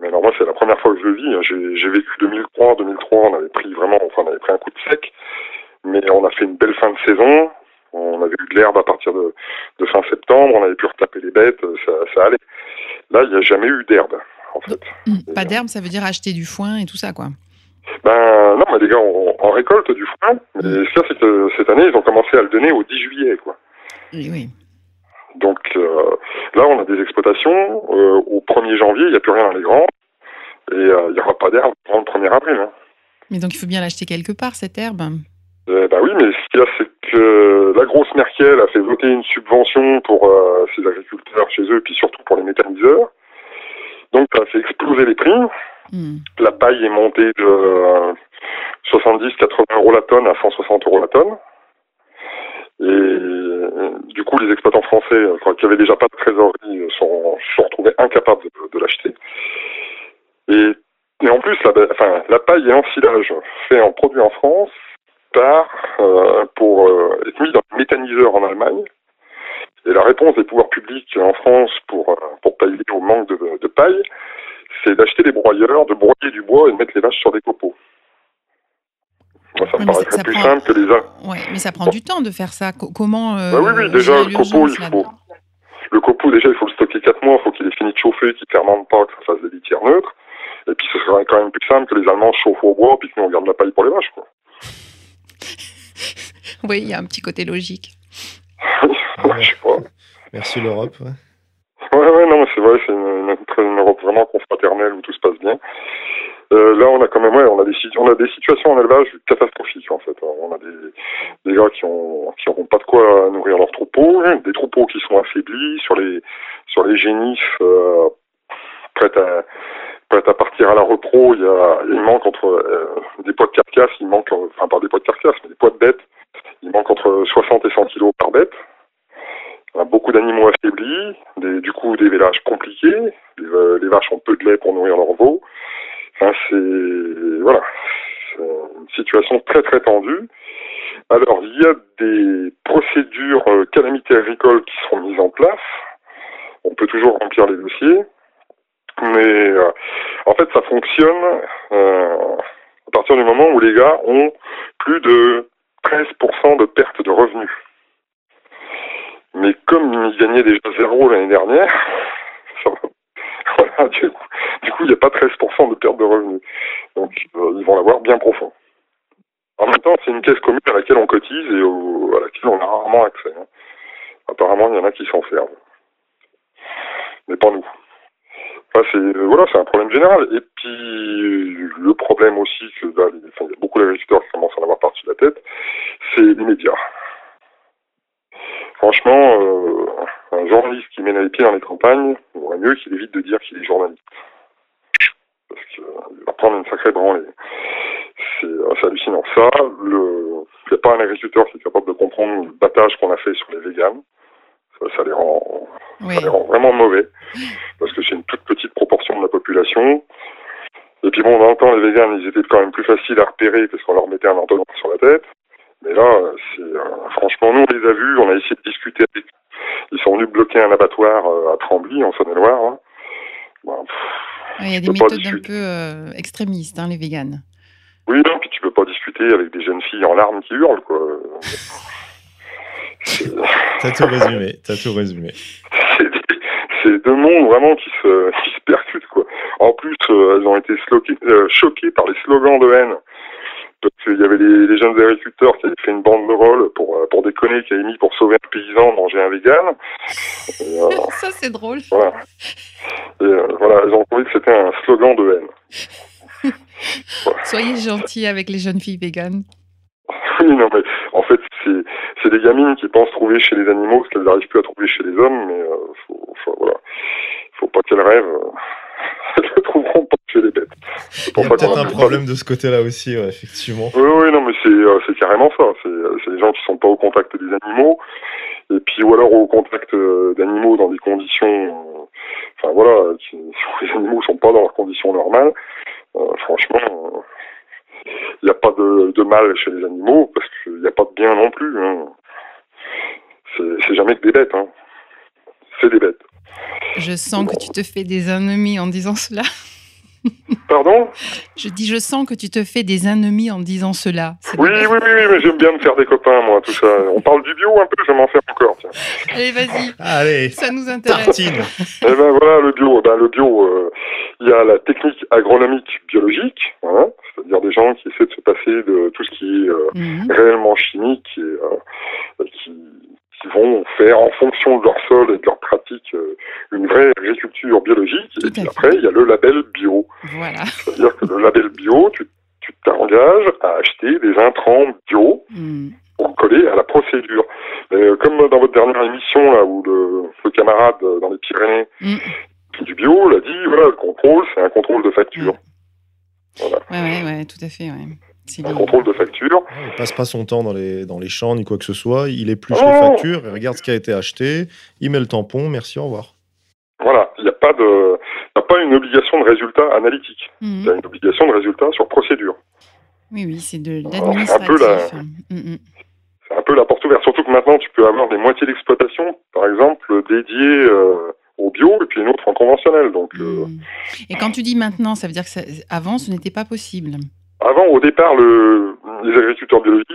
Mais alors moi, c'est la première fois que je le vis. J'ai vécu 2003, 2003, on avait pris vraiment, enfin, on avait pris un coup de sec, mais on a fait une belle fin de saison. On avait eu de l'herbe à partir de, fin septembre, on avait pu retaper les bêtes, ça, allait. Là, il n'y a jamais eu d'herbe, en fait. Mmh. Pas d'herbe, ça veut dire acheter du foin et tout ça, quoi. Ben non, mais les gars, on, récolte du foin, mais mmh. ce c'est que cette année, ils ont commencé à le donner au 10 juillet, quoi. Oui, oui. Donc euh, là, on a des exploitations. Euh, au 1er janvier, il n'y a plus rien dans les grands. Et euh, il n'y aura pas d'herbe avant le 1er avril. Hein. Mais donc, il faut bien l'acheter quelque part, cette herbe euh, bah oui, mais ce qu'il y a, c'est que la grosse Merkel a fait voter une subvention pour euh, ses agriculteurs chez eux, puis surtout pour les méthaniseurs. Donc ça a fait exploser les prix. Hmm. La paille est montée de 70-80 euros la tonne à 160 euros la tonne. Et du coup, les exploitants français, qui avaient déjà pas de trésorerie, sont, sont retrouvés incapables de, l'acheter. Et, et, en plus, la, enfin, la paille et l'ensilage fait en produit en France part euh, pour euh, être mis dans le méthaniseur en Allemagne. Et la réponse des pouvoirs publics en France pour, euh, pour pallier au manque de, de paille, c'est d'acheter des broyeurs, de broyer du bois et de mettre les vaches sur des copeaux. Moi, ça me paraîtrait plus simple que les... Ouais, mais ça prend du temps de faire ça. comment bah Oui, oui, déjà, le copeau, il faut... Le copeau, déjà, il faut le stocker 4 mois, il faut qu'il ait fini de chauffer, qu'il ne fermente pas, que ça fasse des litières neutres. Et puis, ce serait quand même plus simple que les Allemands chauffent au bois, puis que nous, on garde la paille pour les vaches, quoi. oui, il y a un petit côté logique. je sais pas. Merci l'Europe. Ouais. Ouais, non, c'est vrai, c'est une, Europe vraiment confraternelle où tout se passe bien. Euh, là, on a quand même, ouais, on a des, on a des situations en élevage catastrophiques en fait. On a des, des gars qui ont, qui n'auront pas de quoi nourrir leurs troupeaux, des troupeaux qui sont affaiblis sur les, sur les génifs euh, prêts à, prêt à partir à la repro, il, y a, il manque entre euh, des poids de carcasse, il manque, enfin pas des poids de carcasse, mais des poids de bêtes, il manque entre 60 et 100 kilos par bête. On a beaucoup d'animaux affaiblis, du coup des vélages compliqués, les, euh, les, vaches ont peu de lait pour nourrir leurs veaux. C'est voilà, c'est une situation très très tendue. Alors il y a des procédures euh, calamités agricoles qui seront mises en place. On peut toujours remplir les dossiers. Mais euh, en fait, ça fonctionne euh, à partir du moment où les gars ont plus de 13% de perte de revenus. Mais comme ils gagnaient déjà zéro l'année dernière, du coup, il n'y a pas 13% de perte de revenus. Donc, euh, ils vont l'avoir bien profond. En même temps, c'est une caisse commune à laquelle on cotise et à laquelle on a rarement accès. Hein. Apparemment, il y en a qui s'en servent. Mais pas nous c'est euh, voilà, c'est un problème général. Et puis le problème aussi que il y a beaucoup d'agriculteurs qui commencent à en avoir partie de la tête, c'est les médias. Franchement, euh, un journaliste qui met les pieds dans les campagnes, il vaudrait mieux qu'il évite de dire qu'il est journaliste. Parce qu'il va prendre une sacrée branlée. C'est hallucinant. Ça, il n'y a pas un agriculteur qui est capable de comprendre le battage qu'on a fait sur les véganes ça, les rend, vraiment mauvais, parce que c'est une toute petite proportion de la population. Et puis bon, dans le temps, les véganes, ils étaient quand même plus faciles à repérer parce qu'on leur mettait un entonnoir sur la tête. Mais là, c'est euh, franchement, nous, on les a vus, on a essayé de discuter avec eux. Ils sont venus bloquer un abattoir euh, à Trembly, en Saône-et-Loire. Hein. il y a des méthodes un peu euh, extrémistes, hein, les véganes. Oui, non, puis tu peux pas discuter avec des jeunes filles en larmes qui hurlent, quoi. T'as tout résumé, t'as tout résumé. C'est deux mondes vraiment qui se, qui se percutent, quoi. En plus, euh, elles ont été euh, choquées par les slogans de haine. Parce qu'il y avait les, jeunes agriculteurs qui avaient fait une bande de rôle pour, euh, pour déconner, qui avaient mis pour sauver un paysan, manger un vegan. Ça, c'est drôle. Voilà. Et, voilà, elles ont trouvé que c'était un slogan de haine. Soyez gentil avec les jeunes filles véganes. Oui, non, mais en fait, c'est des gamines qui pensent trouver chez les animaux ce qu'elles n'arrivent plus à trouver chez les hommes, mais euh, faut, faut, voilà. faut pas qu'elles rêvent. Euh, elles ne trouveront pas chez les bêtes. Il y a peut-être un problème de ce côté-là aussi, effectivement. Oui, oui, non, mais euh, c'est carrément ça. C'est les gens qui sont pas au contact des animaux, et puis ou alors au contact d'animaux dans des conditions, enfin voilà, qui, les animaux sont pas dans leurs conditions normales. franchement il n'y a pas de, mal chez les animaux parce qu'il n'y a pas de bien non plus. Hein. C'est jamais que des bêtes. Hein. C'est des bêtes. Je sens que tu te fais des ennemis en disant cela. Pardon Je dis, je sens que tu te fais des ennemis en disant cela. Oui, oui, oui, oui, mais j'aime bien me faire des copains, moi, tout ça. On parle du bio un peu, je m'en faire encore, tiens. Allez, vas-y. Allez. Ça nous intéresse. Eh ben voilà, le bio. Ben, le bio, euh, il y a la technique agronomique biologique, hein, c'est-à-dire des gens qui essaient de se passer de tout ce qui est euh, mhm. réellement chimique et euh, qui qui vont faire en fonction de leur sol et de leur pratique euh, une vraie agriculture biologique. et puis après, il y a le label bio. Voilà. C'est-à-dire que le label bio, tu t'engages à acheter des intrants bio hmm. pour coller à la procédure. Mais euh, comme dans votre dernière émission, là, où le, camarade euh, dans les Pyrénées hmm. du bio l'a dit, voilà, le contrôle, c'est un contrôle de facture. Voilà. Ouais, ouais, ouais, tout à fait, ouais contrôle de facture. Il passe pas son temps dans les, dans les champs ni quoi que ce soit. Il épluche les factures, il regarde ce qui a été acheté, il met le tampon, merci, au revoir. Voilà, il n'y a, pas de, a pas une obligation de résultat analytique. Mhm. Il y a une obligation de résultat sur procédure. Oui, oui, c'est de l'administratif. Mm, mm. C'est un peu la porte ouverte. Surtout que maintenant, tu peux avoir des moitiés d'exploitation, par exemple, dédiées euh, au bio et puis une autre en conventionnel. Donc, euh. Et quand tu dis maintenant, ça veut dire que avant, ce n'était pas possible avant, au départ, le, les agriculteurs biologiques,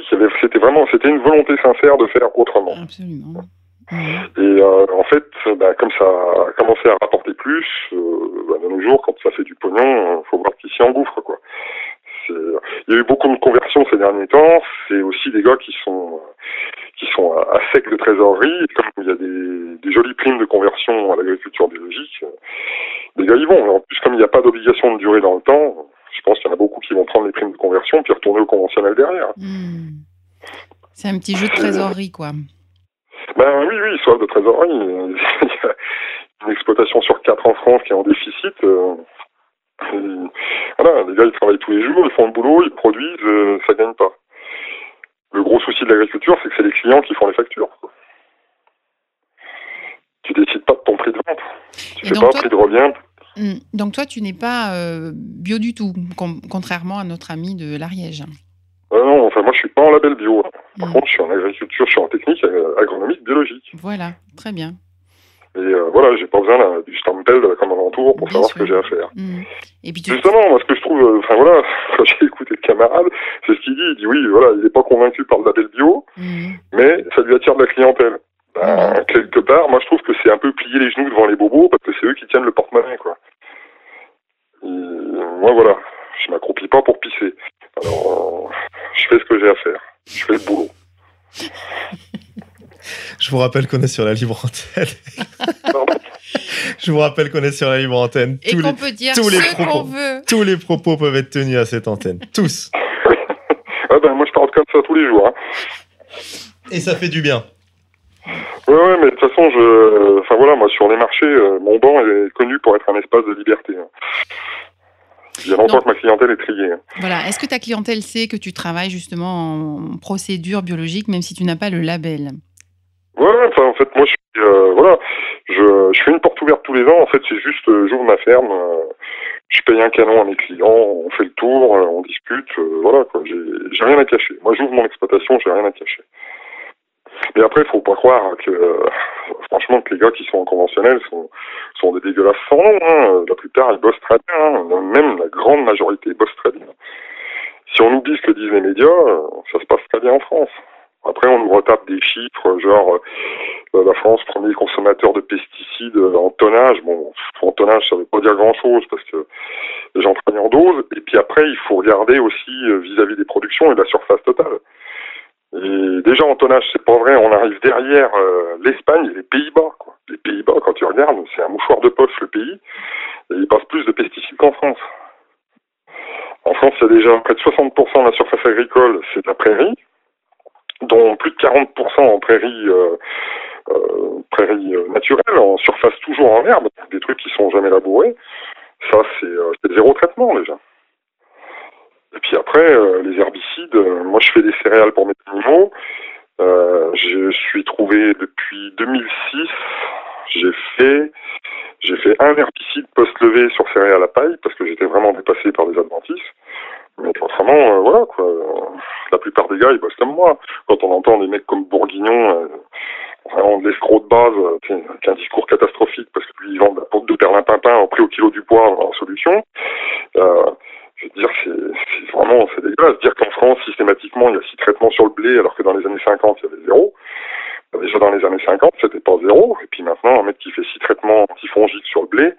c'était vraiment, c'était une volonté sincère de faire autrement. Absolument. Et euh, en fait, bah, comme ça a commencé à rapporter plus, euh, bah, de nos jours, quand ça fait du pognon, il euh, faut voir qui s'y engouffre, quoi. Il y a eu beaucoup de conversions ces derniers temps. C'est aussi des gars qui sont qui sont à, sec de trésorerie. Et comme il y a des, des jolies primes de conversion à l'agriculture biologique, les gars y vont. En plus, comme il n'y a pas d'obligation de durer dans le temps, je pense qu'il y en a beaucoup qui vont prendre les primes de conversion puis retourner au conventionnel derrière. Hmm. C'est un petit jeu de trésorerie, quoi. Ben oui, oui, soit de trésorerie. Il y a une exploitation sur quatre en France qui est en déficit. Euh, voilà, les gars, ils travaillent tous les jours, ils font le boulot, ils produisent, euh, ça gagne pas. Le gros souci de l'agriculture, c'est que c'est les clients qui font les factures. Tu décides pas de ton prix de vente. Tu fais pas un prix de revient. Donc toi, tu n'es pas euh, bio du tout, contrairement à notre ami de l'Ariège. Ah non, enfin moi je suis pas en label bio. Par mm. contre, je suis en agriculture, je suis en technique euh, agronomique biologique. Voilà, très bien. Et euh, voilà, j'ai pas besoin du stempel comme alentour pour savoir ce que j'ai à faire. Mm. Et puis Justement, moi ce que je trouve, enfin voilà, quand j'ai écouté le camarade, c'est ce qu'il dit. Il dit oui, voilà, il n'est pas convaincu par le label bio, mais ça lui attire de la clientèle. Ben, quelque part, moi je trouve que c'est un peu plier les genoux devant les bobos parce que c'est eux qui tiennent le porte-monnaie, quoi. Moi voilà, je m'accroupis pas pour pisser. Alors, je fais ce que j'ai à faire. Je fais le boulot. je vous rappelle qu'on est sur la libre antenne. je vous rappelle qu'on est sur la libre antenne. Et qu'on peut dire tous les propos, veut. Tous les propos peuvent être tenus à cette antenne. Tous. ah ben, moi je parle comme ça tous les jours. Hein. Et ça fait du bien. Oui, ouais, mais de toute façon, je, enfin voilà, moi sur les marchés, euh, mon banc est connu pour être un espace de liberté. Il y a longtemps que ma clientèle est triée. Hein. Voilà. Est-ce que ta clientèle sait que tu travailles justement en procédure biologique, même si tu n'as pas le label? Enfin, en fait, moi, je suis, euh, voilà, je, je, fais une porte ouverte tous les ans. En fait, c'est juste, euh, j'ouvre ma ferme, je paye un canon à mes clients, on fait le tour, on discute, voilà, quoi. J'ai rien à cacher. Moi, j'ouvre mon exploitation, j'ai rien à cacher. Mais après, il faut pas croire que, euh, franchement, que les gars qui sont en conventionnel sont, sont des dégueulasses sans nom. Hein. La plupart, ils bossent très bien. Hein. Même la grande majorité bossent très bien. Si on oublie ce que disent les médias, euh, ça se passe très bien en France. Après, on nous retape des chiffres, genre euh, la France, premier consommateur de pesticides en tonnage. Bon, en tonnage, ça veut pas dire grand-chose parce que les gens prennent en dose. Et puis après, il faut regarder aussi vis-à-vis -vis des productions et de la surface totale. Et déjà en tonnage, c'est pas vrai, on arrive derrière euh, l'Espagne et les Pays-Bas. Les Pays-Bas, quand tu regardes, c'est un mouchoir de poche le pays, et il passe plus de pesticides qu'en France. En France, il y a déjà près de 60% de la surface agricole, c'est de la prairie, dont plus de 40% en prairie, euh, euh, prairie naturelle, en surface toujours en herbe, des trucs qui sont jamais labourés. Ça, c'est zéro traitement déjà. Et puis après, les herbicides, moi je fais des céréales pour mes animaux. je suis trouvé depuis 2006, j'ai fait j'ai fait un herbicide post-levé sur céréales à paille parce que j'étais vraiment dépassé par les adventices. Mais euh, voilà quoi. La plupart des gars, ils bossent comme moi. Quand on entend des mecs comme Bourguignon, euh, vraiment de l'escroc de base, euh, qui a un discours catastrophique parce que lui, ils vendent la porte de perlimpinpin au prix au kilo du poivre en solution. Je veux dire, c'est vraiment, c'est dégueulasse. Dire qu'en France, systématiquement, il y a six traitements sur le blé, alors que dans les années 50, il y avait zéro. Déjà dans les années 50, c'était pas zéro. Et puis maintenant, un mec qui fait six traitements antifongiques sur le blé,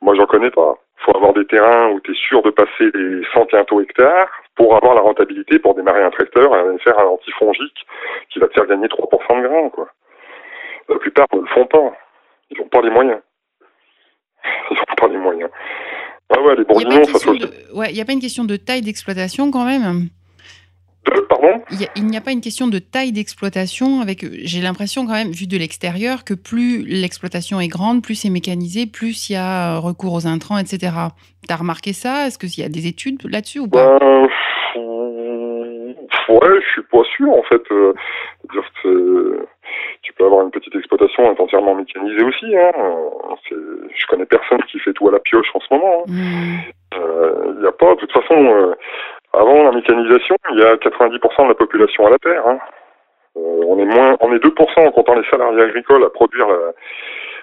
moi j'en connais pas. faut avoir des terrains où tu es sûr de passer les 100 quintaux hectares pour avoir la rentabilité pour démarrer un tracteur et faire un antifongique qui va te faire gagner 3% de grains, quoi. La plupart ne le font pas. Ils n'ont pas les moyens. Ils n'ont pas les moyens. Ah ouais, les bourguignons, ça Ouais, il n'y a pas une question de taille d'exploitation quand même pardon? Il n'y a, pas une question de taille d'exploitation. Avec, j'ai l'impression quand même, vu de l'extérieur, que plus l'exploitation est grande, plus c'est mécanisé, plus il y a recours aux intrants, etc. T'as remarqué ça? Est-ce qu'il y a des études là-dessus ou pas? Ben, je suis pas sûr en fait. Euh, tu peux avoir une petite exploitation entièrement mécanisée aussi. Hein. Je connais personne qui fait tout à la pioche en ce moment. Il hein. n'y mmh. euh, a pas. De toute façon, euh, avant la mécanisation, il y a 90% de la population à la terre. Hein. On est moins, on est 2% en comptant les salariés agricoles à produire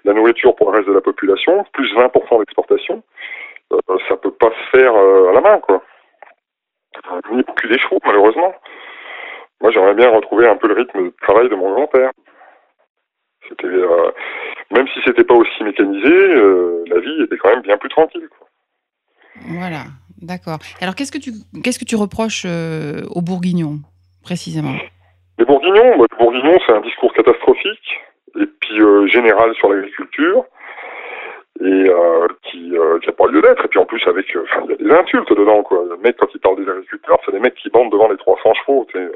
la, nourriture pour le reste de la population, plus 20% d'exportation. Euh, ça peut pas se faire euh, à la main, quoi. Ni pour des chevaux, malheureusement. Moi, j'aimerais bien retrouver un peu le rythme de travail de mon grand-père. C'était, euh, même si c'était pas aussi mécanisé, la vie était quand même bien plus tranquille. Quoi. Voilà. D'accord. Alors, qu'est-ce que tu, qu'est-ce que tu reproches euh, aux Bourguignons, précisément? Les Bourguignons, bah, les Bourguignons, c'est un discours catastrophique et puis euh, général sur l'agriculture et euh, qui n'a pas lieu d'être. Et puis en plus, avec, il y a des insultes dedans, quoi. Le mec, quand il parle des agriculteurs, c'est des mecs qui bandent devant les 300 chevaux, sais.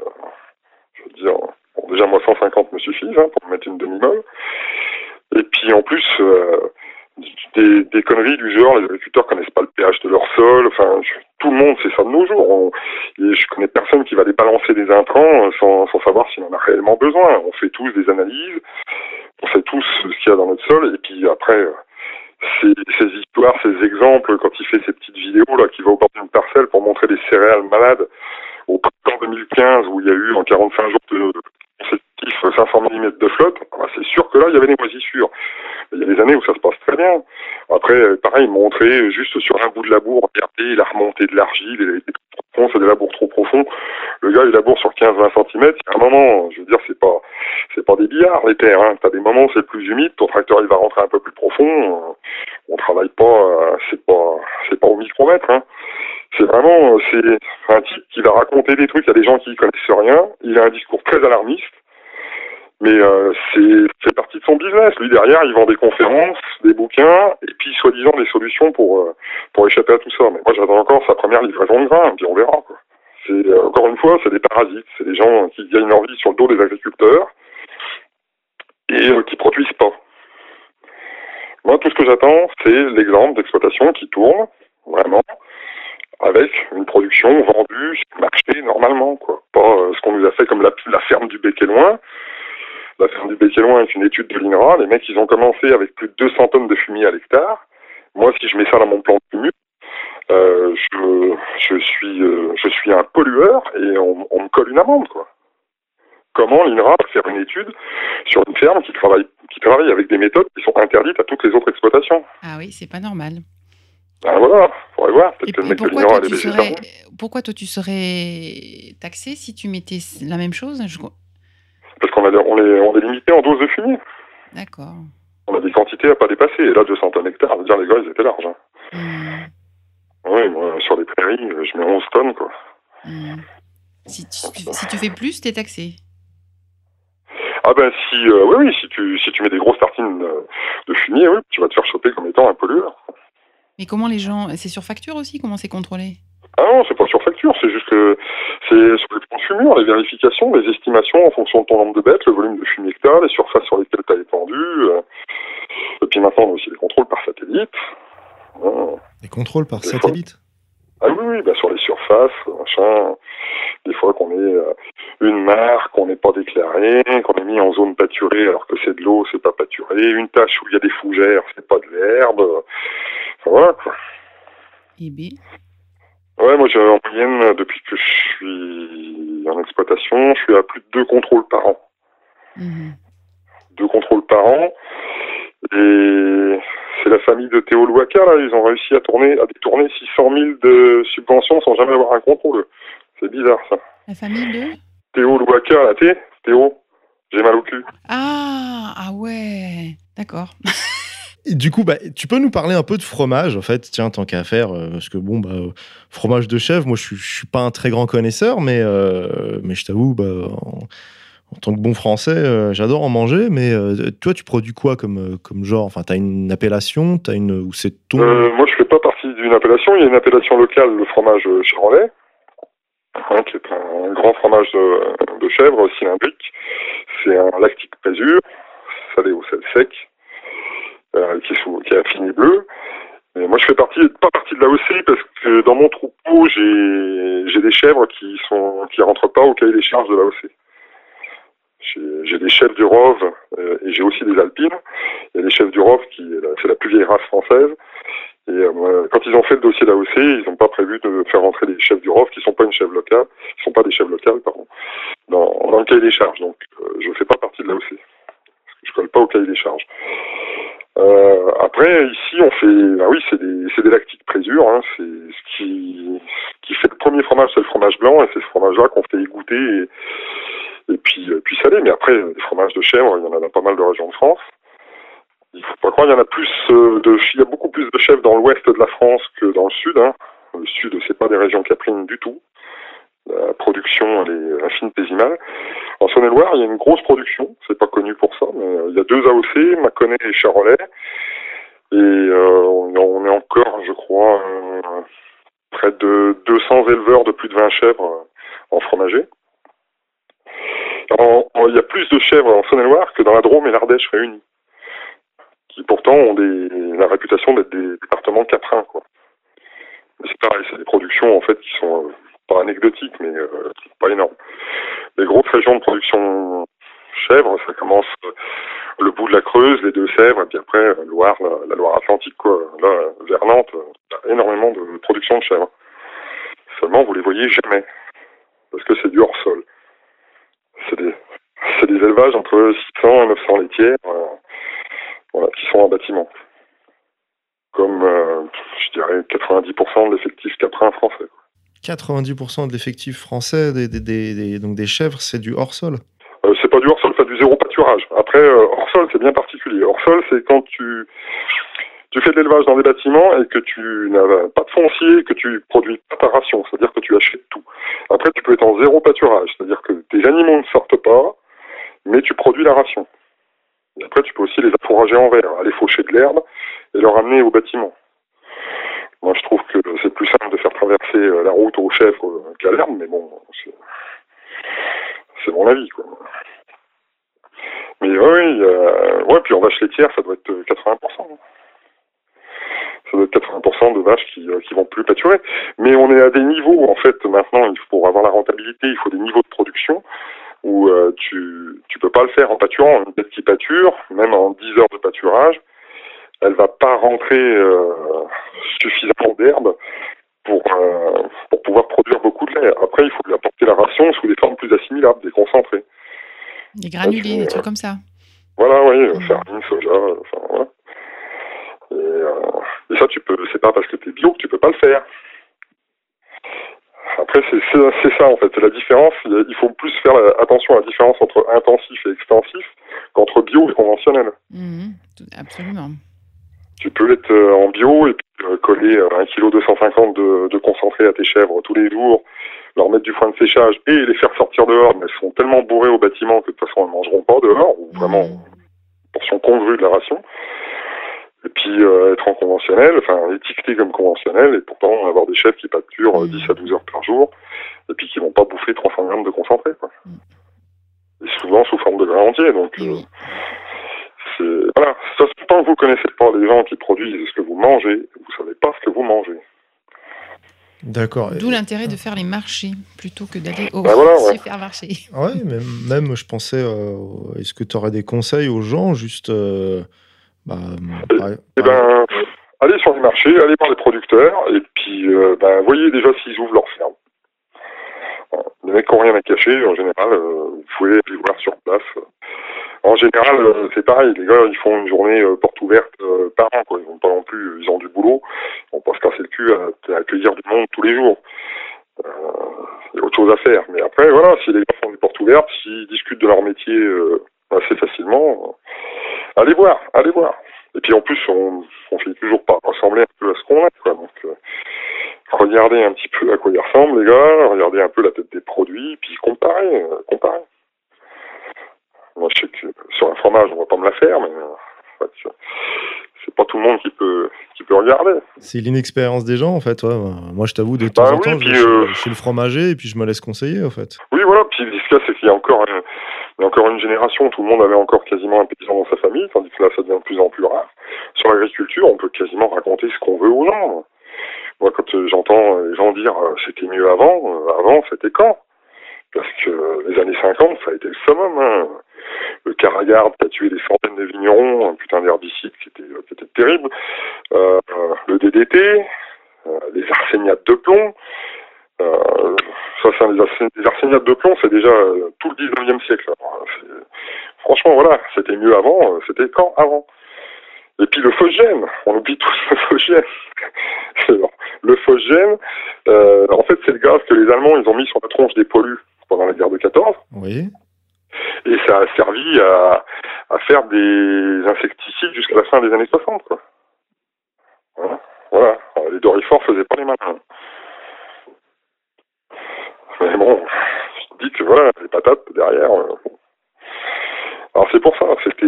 je veux dire, bon, déjà, moi, 150 me suffisent hein, pour mettre une demi-molle. Et puis en plus, des, des, conneries du genre, les agriculteurs connaissent pas le pH de leur sol, enfin, tout le monde sait ça de nos jours. je connais personne qui va aller balancer des intrants sans, sans savoir s'il en a réellement besoin. On fait tous des analyses, on sait tous ce qu'il y a dans notre sol, et puis après, ces, histoires, ces exemples, quand il fait ces petites vidéos là, qui va au bord d'une parcelle pour montrer des céréales malades au printemps 2015 où il y a eu en 45 jours de, 500 mm de flotte, ah bah, c'est sûr que là, il y avait des moisissures. Il y a des années où ça se passe très bien. Après, pareil, montrer juste sur un bout de labour, regardez la remontée de l'argile, trop profond, c'est des labours trop profonds. Le gars, il laboure sur 15-20 cm. Il y a un moment, je veux dire, c'est pas, c'est pas des billards, les terres, hein. T'as des moments où c'est plus humide, ton tracteur, il va rentrer un peu plus profond. On travaille pas, c'est pas, c'est pas au micromètre, hein. C'est vraiment, c'est un type qui va raconter des trucs à des gens qui connaissent rien. Il a un discours très alarmiste. Mais euh, c'est partie de son business. Lui derrière, il vend des conférences, des bouquins, et puis soi-disant des solutions pour euh, pour échapper à tout ça. Mais moi, j'attends encore sa première livraison de grains, puis on verra. Quoi. C'est euh, encore une fois, c'est des parasites, c'est des gens qui gagnent leur vie sur le dos des agriculteurs et euh, qui produisent pas. Moi, tout ce que j'attends, c'est l'exemple d'exploitation qui tourne vraiment avec une production vendue sur le marché normalement, quoi. Pas ce qu'on nous a fait comme la, ferme du Bec et Loin, la ferme du Béquet-Loin est une étude de l'INRA. Les mecs, ils ont commencé avec plus de 200 tonnes de fumier à l'hectare. Moi, si je mets ça dans mon plan de fumier, euh, je, suis, euh, je suis un pollueur et on, me colle une amende, quoi. Comment l'INRA va faire une étude sur une ferme qui travaille, qui travaille avec des méthodes qui sont interdites à toutes les autres exploitations? Ah oui, c'est pas normal. Ben voilà, faudrait voir. Peut-être que le mec de l'INRA serais... Pourquoi toi tu serais taxé si tu mettais la même chose parce qu'on on les, on est limité en dose de fumier. D'accord. On a des quantités à pas dépasser. Et là, 200 tonnes hectares, ça veut dire les gars, ils étaient larges. Hein. Hmm. Oui, moi, sur les prairies, je mets 11 tonnes, quoi. Hmm. Si, tu, si tu fais plus, t'es taxé. Ah ben si, euh, oui, oui, si tu, si tu mets des grosses tartines de fumier, oui, tu vas te faire choper comme étant un pollueur. Mais comment les gens, c'est sur facture aussi Comment c'est contrôlé? Ah non, c'est sûr, c'est juste que c'est sur les plans de fumure, les vérifications, les estimations en fonction de ton nombre de bêtes, le volume de fumée que tu as, les surfaces sur lesquelles tu as étendu. Euh. et puis maintenant, on a aussi les contrôles par satellite. Les contrôles par satellite? Ah oui, oui, bah sur les surfaces, machin. Des fois qu'on est euh, une mare qu'on n'est pas déclarée, qu'on est mis en zone pâturée alors que c'est de l'eau, c'est pas pâturé, une tâche où il y a des fougères, c'est pas de l'herbe. Enfin, voilà quoi. Et B. Ouais, moi j'ai en moyenne, depuis que je suis en exploitation, je suis à plus de deux contrôles par an. Mhm. Deux contrôles par an. Et c'est la famille de Théo Louaka, là, ils ont réussi à tourner, à détourner 600 000 de subventions sans jamais avoir un contrôle. C'est bizarre, ça. La famille de? Théo Louaka, là, Thé, Théo, j'ai mal au cul. Ah, ah ouais, d'accord. du coup, bah, tu peux nous parler un peu de fromage, en fait, tiens, tant qu'à faire, euh, parce que bon, bah, fromage de chèvre, moi, je suis, suis pas un très grand connaisseur, mais, euh, mais je t'avoue, bah, en, tant que bon français, euh, j'adore en manger, mais toi, tu produis quoi comme, comme genre? Enfin, tu as une appellation, as une, ou c'est ton... moi, je fais pas partie d'une appellation, il y a une appellation locale, le fromage charolais, hein, qui est un grand fromage de, chèvre cylindrique. C'est un lactique présure, salé au sel sec, euh, qui, est fini bleu. Et moi, je fais partie, pas partie de l'AOC parce que dans mon troupeau, j'ai, des chèvres qui sont, qui rentrent pas au cahier des charges de l'AOC. J'ai, des chèvres du Rove euh, et j'ai aussi des alpines. Il y a des chèvres du Rove qui, c'est la plus vieille race française. Et euh, quand ils ont fait le dossier d'AOC, ils n'ont pas prévu de faire rentrer des chèvres du Rove qui sont pas une locale, qui sont pas des chèvres locales, pardon, dans, le cahier des charges. Donc, je ne fais pas partie de l'AOC. Je colle pas au cahier des charges. Euh, après, ici, on fait, bah oui, c'est des, lactiques présure. Hein, c'est ce qui, fait le premier fromage, c'est le fromage blanc, et c'est ce fromage-là qu'on fait égoutter et puis, euh, puis salé. Mais après, les fromages de chèvre, il y en a dans pas mal de régions de France. Il faut pas croire, il y en a plus euh, de, il y a beaucoup plus de chèvres dans l'ouest de la France que dans le sud. Hein. Le sud, c'est pas des régions caprines du tout. La production, elle est infinitésimale. En Saône-et-Loire, il y a une grosse production. C'est pas connu pour ça, mais euh, il y a deux AOC, Mâconnais et Charolais. Et euh, on est encore, je crois, près de 200 éleveurs de plus de 20 chèvres en fromager. Il y a plus de chèvres en Saône-et-Loire que dans la Drôme et l'Ardèche réunis, qui pourtant ont la réputation d'être des départements caprins. C'est pareil, c'est des productions en fait qui sont pas anecdotique, mais euh, pas énorme. Les grosses régions de production chèvre, ça commence euh, le bout de la Creuse, les Deux-Sèvres, et puis après euh, Loire, la, Loire-Atlantique, quoi. Là, vers Nantes, il y a énormément de production de chèvre. Seulement, vous les voyez jamais, parce que c'est du hors-sol. C'est des, c'est des élevages entre 600 et 900 laitières, voilà, qui sont en bâtiment. Comme, je dirais, 90% de l'effectif caprin français. 90% de l'effectif français des, des, des, donc des chèvres, c'est du hors-sol euh, C'est pas du hors-sol, c'est du zéro pâturage. Après, euh, hors-sol, c'est bien particulier. Hors-sol, c'est quand tu, tu fais de l'élevage dans des bâtiments et que tu n'as pas de foncier, que tu produis pas ta ration, c'est-à-dire que tu achètes tout. Après, tu peux être en zéro pâturage, c'est-à-dire que tes animaux ne sortent pas, mais tu produis la ration. Et après, tu peux aussi les affourager en verre, aller faucher de l'herbe et leur amener au bâtiment. Moi, je trouve que c'est plus simple de faire traverser euh, la route aux chèvres qu'à l'herbe, mais bon, c'est mon avis, quoi. Mais oui, euh, ouais, puis en vache laitière, ça doit être 80%. Ça doit être 80% de vaches qui, euh, qui vont plus pâturer. Mais on est à des niveaux, en fait, maintenant, pour avoir la rentabilité, il faut des niveaux de production où tu tu peux pas le faire en pâturant. Une bête qui pâture, même en 10 heures de pâturage, elle va pas rentrer euh, suffisamment d'herbe pour, euh, pour pouvoir produire beaucoup de lait. Après, il faut lui apporter la ration sous des formes plus assimilables, des concentrés. Des granulés, des trucs comme ça. Voilà, oui, mmh. farine, soja, enfin. Et, ça, tu peux, c'est pas parce que tu es bio que tu peux pas le faire. Après, c'est ça en fait, c'est la différence. Il faut plus faire attention à la différence entre intensif et extensif qu'entre bio et conventionnel. Mmh, absolument. Tu peux être euh, en bio et puis euh, coller euh, un kilo 250 de, de concentré à tes chèvres tous les jours, leur mettre du foin de séchage et les faire sortir dehors, mais elles sont tellement bourrées au bâtiment que de toute façon elles ne mangeront pas dehors, ou vraiment mmh. portion congrue de la ration. Et puis être en conventionnel, enfin étiqueté comme conventionnel, et pourtant avoir des chefs qui facturent 10 à 12 heures par jour, et puis qui vont pas bouffer 300 grammes de concentré. Quoi. Et souvent sous forme de grain entier. Donc, voilà, ça, tant que vous connaissez pas les gens qui produisent ce que vous mangez, vous savez pas ce que vous mangez. D'accord. D'où l'intérêt de faire les marchés plutôt que d'aller au ben voilà, ouais. supermarché. Ouais, même, même je pensais, euh, est-ce que tu aurais des conseils aux gens juste euh, bah, et, par, et ben, allez sur les marchés, allez voir les producteurs, et puis euh, ben, voyez déjà s'ils ouvrent leur ferme. Les mecs qui n'ont rien à cacher, en général, vous pouvez les voir sur place. En général, euh, c'est pareil. Les gars, ils font une journée euh, porte ouverte euh, par an. Quoi. Ils vont pas non plus. Ils ont du boulot. Vont pas se casser le cul à, accueillir du monde tous les jours. Il y a autre chose à faire. Mais après, voilà, si les gars font des portes ouvertes, s'ils discutent de leur métier assez facilement, allez voir, allez voir. Et puis en plus, on, on finit toujours par ressembler un peu à ce qu'on a. Quoi. Donc, regardez un petit peu à quoi ils ressemblent, les gars. Regardez un peu la tête des produits, puis comparez, comparez. Moi, je sais que sur un fromage, on va pas me la faire, mais en fait, c'est pas tout le monde qui peut qui peut regarder. C'est l'inexpérience des gens, en fait. Ouais. Moi, je t'avoue, de temps bah en oui, temps, puis, je, euh, je suis le fromager et puis je me laisse conseiller, en fait. Oui, voilà. Puis ce qu'il y a, c'est qu'il y a encore une, il y a encore une génération, tout le monde avait encore quasiment un paysan dans sa famille, tandis que là, ça devient de plus en plus rare. Sur l'agriculture, on peut quasiment raconter ce qu'on veut aux gens. Moi, quand euh, j'entends les gens dire euh, c'était mieux avant, euh, avant, c'était quand? Parce que les années 50, ça a été le summum. Hein le Caragarde qui a tué des centaines de vignerons, un putain d'herbicide qui était, qui était terrible, euh, le DDT, euh, les arséniates de plomb. Euh, ça, c'est les, arsén les arséniates de plomb, c'est déjà euh, tout le 19e siècle. Franchement, voilà, c'était mieux avant, euh, c'était quand avant? Et puis le phosgène, on oublie tous le phosgène. le phosgène, euh, en fait, c'est le gaz que les Allemands ils ont mis sur la tronche des poilus pendant la guerre de 14. Oui. Et ça a servi à, à faire des insecticides jusqu'à la fin des années 60. Quoi. Voilà. voilà. Les dorifores faisaient pas les malins. Mais bon, je dis que voilà, les patates derrière. Euh... Alors c'est pour ça. C'était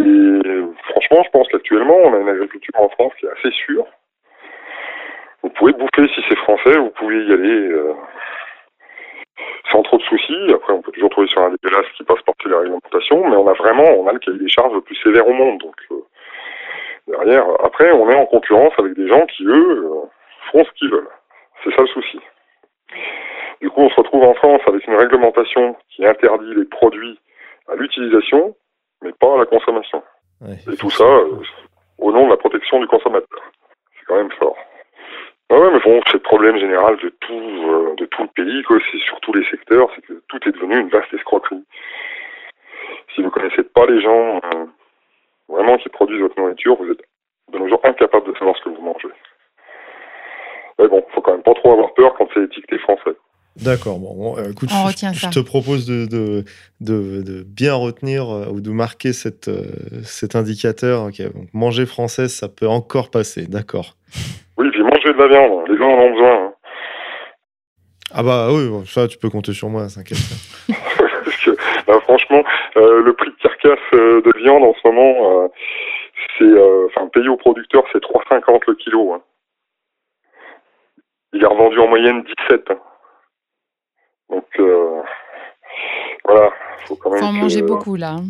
franchement, je pense qu'actuellement, on a une agriculture en France qui est assez sûre. Vous pouvez bouffer si c'est français, vous pouvez y aller. Euh sans trop de soucis. Après, on peut toujours trouver sur un dégueulasse qui passe par les réglementations, mais on a vraiment, on a le cahier des charges le plus sévère au monde. Donc euh, derrière, après, on est en concurrence avec des gens qui eux font ce qu'ils veulent. C'est ça le souci. Du coup, on se retrouve en France avec une réglementation qui interdit les produits à l'utilisation, mais pas à la consommation. Ouais, Et tout ça euh, au nom de la protection du consommateur. C'est quand même fort. Ah ouais, mais bon, c'est le problème général de tout, euh, de tout le pays, quoi. C'est sur tous les secteurs, c'est que tout est devenu une vaste escroquerie. Si vous connaissez pas les gens euh, vraiment qui produisent votre nourriture, vous êtes de nos jours incapable de savoir ce que vous mangez. Mais bon, faut quand même pas trop avoir peur quand c'est étiqueté français. D'accord, bon, bon euh, écoute, On je, retient je ça. te propose de, de, de, de bien retenir euh, ou de marquer cette, euh, cet indicateur. donc manger français, ça peut encore passer, d'accord. Oui, puis manger de la viande, les gens en ont besoin. hein. Ah bah oui, bon, ça tu peux compter sur moi, t'inquiète. Parce que, bah, franchement, euh, le prix de carcasse euh, de viande en ce moment, euh, c'est, euh, enfin, payé au producteur, c'est 3,50 le kilo. hein. Il est revendu en moyenne 17. hein. Donc, euh, voilà, faut quand même. Faut en que- manger beaucoup là. hein.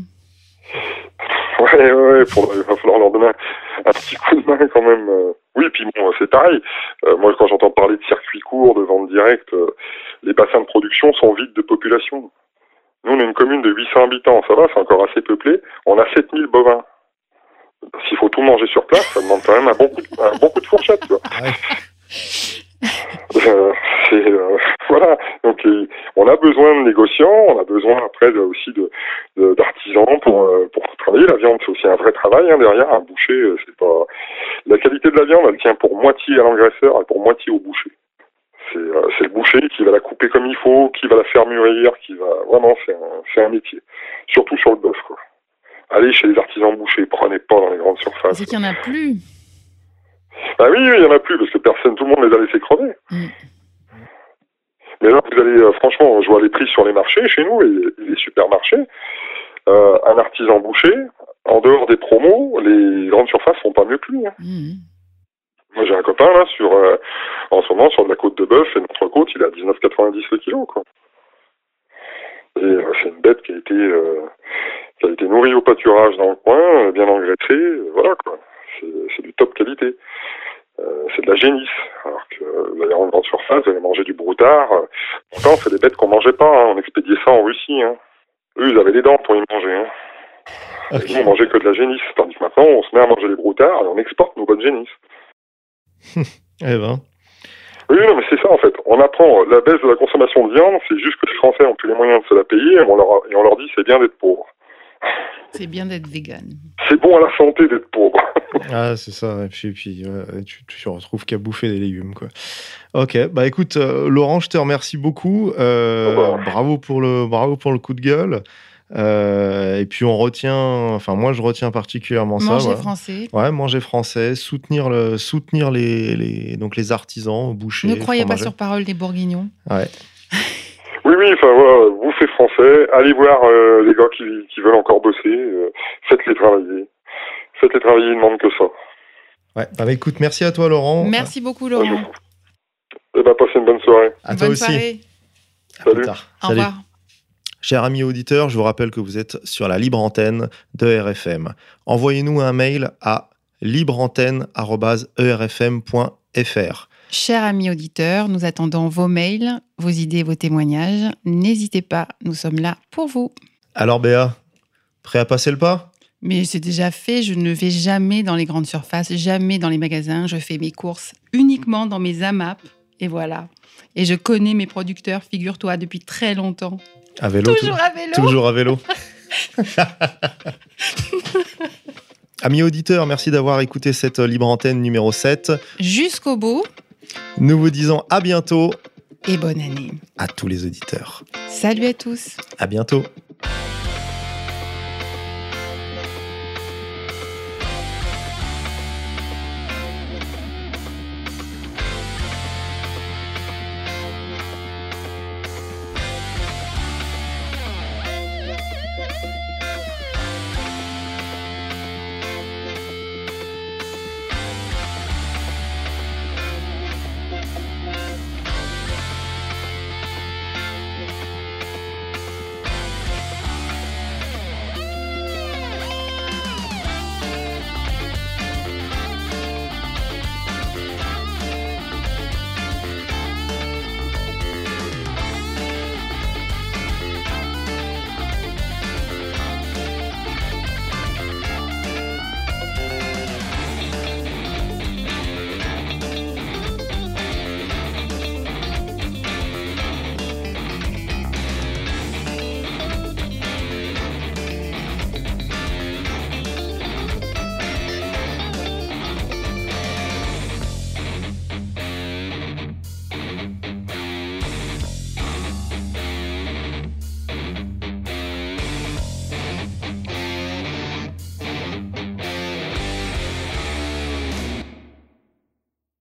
Ouais, ouais, pour- il va falloir leur donner un, un petit coup de main quand même. euh. Oui, puis bon, c'est pareil. Euh, moi, quand j'entends parler de circuits courts, de vente directe, euh, les bassins de production sont vides de population. Nous, on est une commune de 800 habitants, ça va, c'est encore assez peuplé. On a 7000 bovins. S'il faut tout manger sur place, ça demande quand même un bon coup de, un bon coup de fourchette, tu vois. Ouais. Euh, euh, voilà. Donc, on a besoin de négociants, on a besoin après aussi d'artisans pour, euh, pour travailler. La viande, c'est aussi un vrai travail hein, derrière. Un boucher, c'est pas. La qualité de la viande, elle tient pour moitié à l'engraisseur et pour moitié au boucher. C'est, le boucher qui va la couper comme il faut, qui va la faire mûrir, qui va. Vraiment, c'est un, un métier. Surtout sur le bœuf, quoi. Allez chez les artisans bouchers, prenez pas dans les grandes surfaces. C'est qu'il n'y en a plus. Ah oui, oui, il y en a plus parce que personne, tout le monde les a laissés crever. Mm. Mais là, vous allez, euh, franchement, je vois les prix sur les marchés chez nous et, les supermarchés. euh, un artisan boucher, en dehors des promos, les grandes surfaces font pas mieux que lui. Hein. Mmh. Moi, j'ai un copain là sur, euh, en ce moment sur de la côte de bœuf et notre côte, il est à 19,90 le kilo, quoi. Et euh, c'est une bête qui a été qui a été nourrie au pâturage dans le coin, bien engraissée, voilà quoi. C'est du top qualité. Euh, c'est de la génisse. Alors que euh, vous allez en grande surface, vous allez manger du broutard. Euh, Pourtant, c'est des bêtes qu'on mangeait pas. Hein. On expédiait ça en Russie. Hein. Eux, ils avaient des dents pour y manger. Hein. Ok. Et Nous, on mangeait que de la génisse. Tandis que maintenant, on se met à manger les broutards et on exporte nos bonnes génisses. Eh ben. Oui, non, mais c'est ça en fait. On apprend la baisse de la consommation de viande, c'est juste que les Français ont plus les moyens de se la payer et on leur, et on leur dit c'est bien d'être pauvre. C'est bien d'être vegan. C'est bon à la santé d'être pauvre. Ah, c'est ça. Et puis, puis, ouais, tu, tu te retrouves qu'à bouffer des légumes, quoi. Ok, bah écoute, euh, Laurent, je te remercie beaucoup. Euh, Au revoir. bravo pour le, bravo pour le coup de gueule. Euh, et puis on retient, enfin moi je retiens particulièrement ça. Manger voilà. français. Ouais, manger français, soutenir le, soutenir les, les donc les artisans, bouchers. Ne croyez pas sur parole des bourguignons. Ouais. Oui, oui, enfin voilà, français, allez voir euh, les gars qui, qui veulent encore bosser, euh, faites-les travailler. Faites-les travailler, ils ne demandent que ça. Ouais. Bah, écoute, merci à toi Laurent. Merci beaucoup, Ouais, je Laurent. trouve. Eh ben, passez une bonne soirée. À toi Bonne aussi. soirée. À plus Salut. tard. Au Salut. revoir. Chers amis auditeurs, je vous rappelle que vous êtes sur la libre antenne de RFM. Envoyez-nous un mail à libreantenne.erfm.fr. Chers amis auditeurs, nous attendons vos mails, vos idées, vos témoignages. N'hésitez pas, nous sommes là pour vous. Alors Béa, prêt à passer le pas? Mais c'est déjà fait, je ne vais jamais dans les grandes surfaces, jamais dans les magasins. Je fais mes courses uniquement dans mes AMAP. Et voilà. Et je connais mes producteurs, figure-toi, depuis très longtemps. À vélo Toujours à vélo. tou- Toujours à vélo. Amis auditeurs, merci d'avoir écouté cette libre antenne numéro 7. Jusqu'au bout. Nous vous disons à bientôt Et bonne année. à tous les auditeurs. Salut à tous. À bientôt.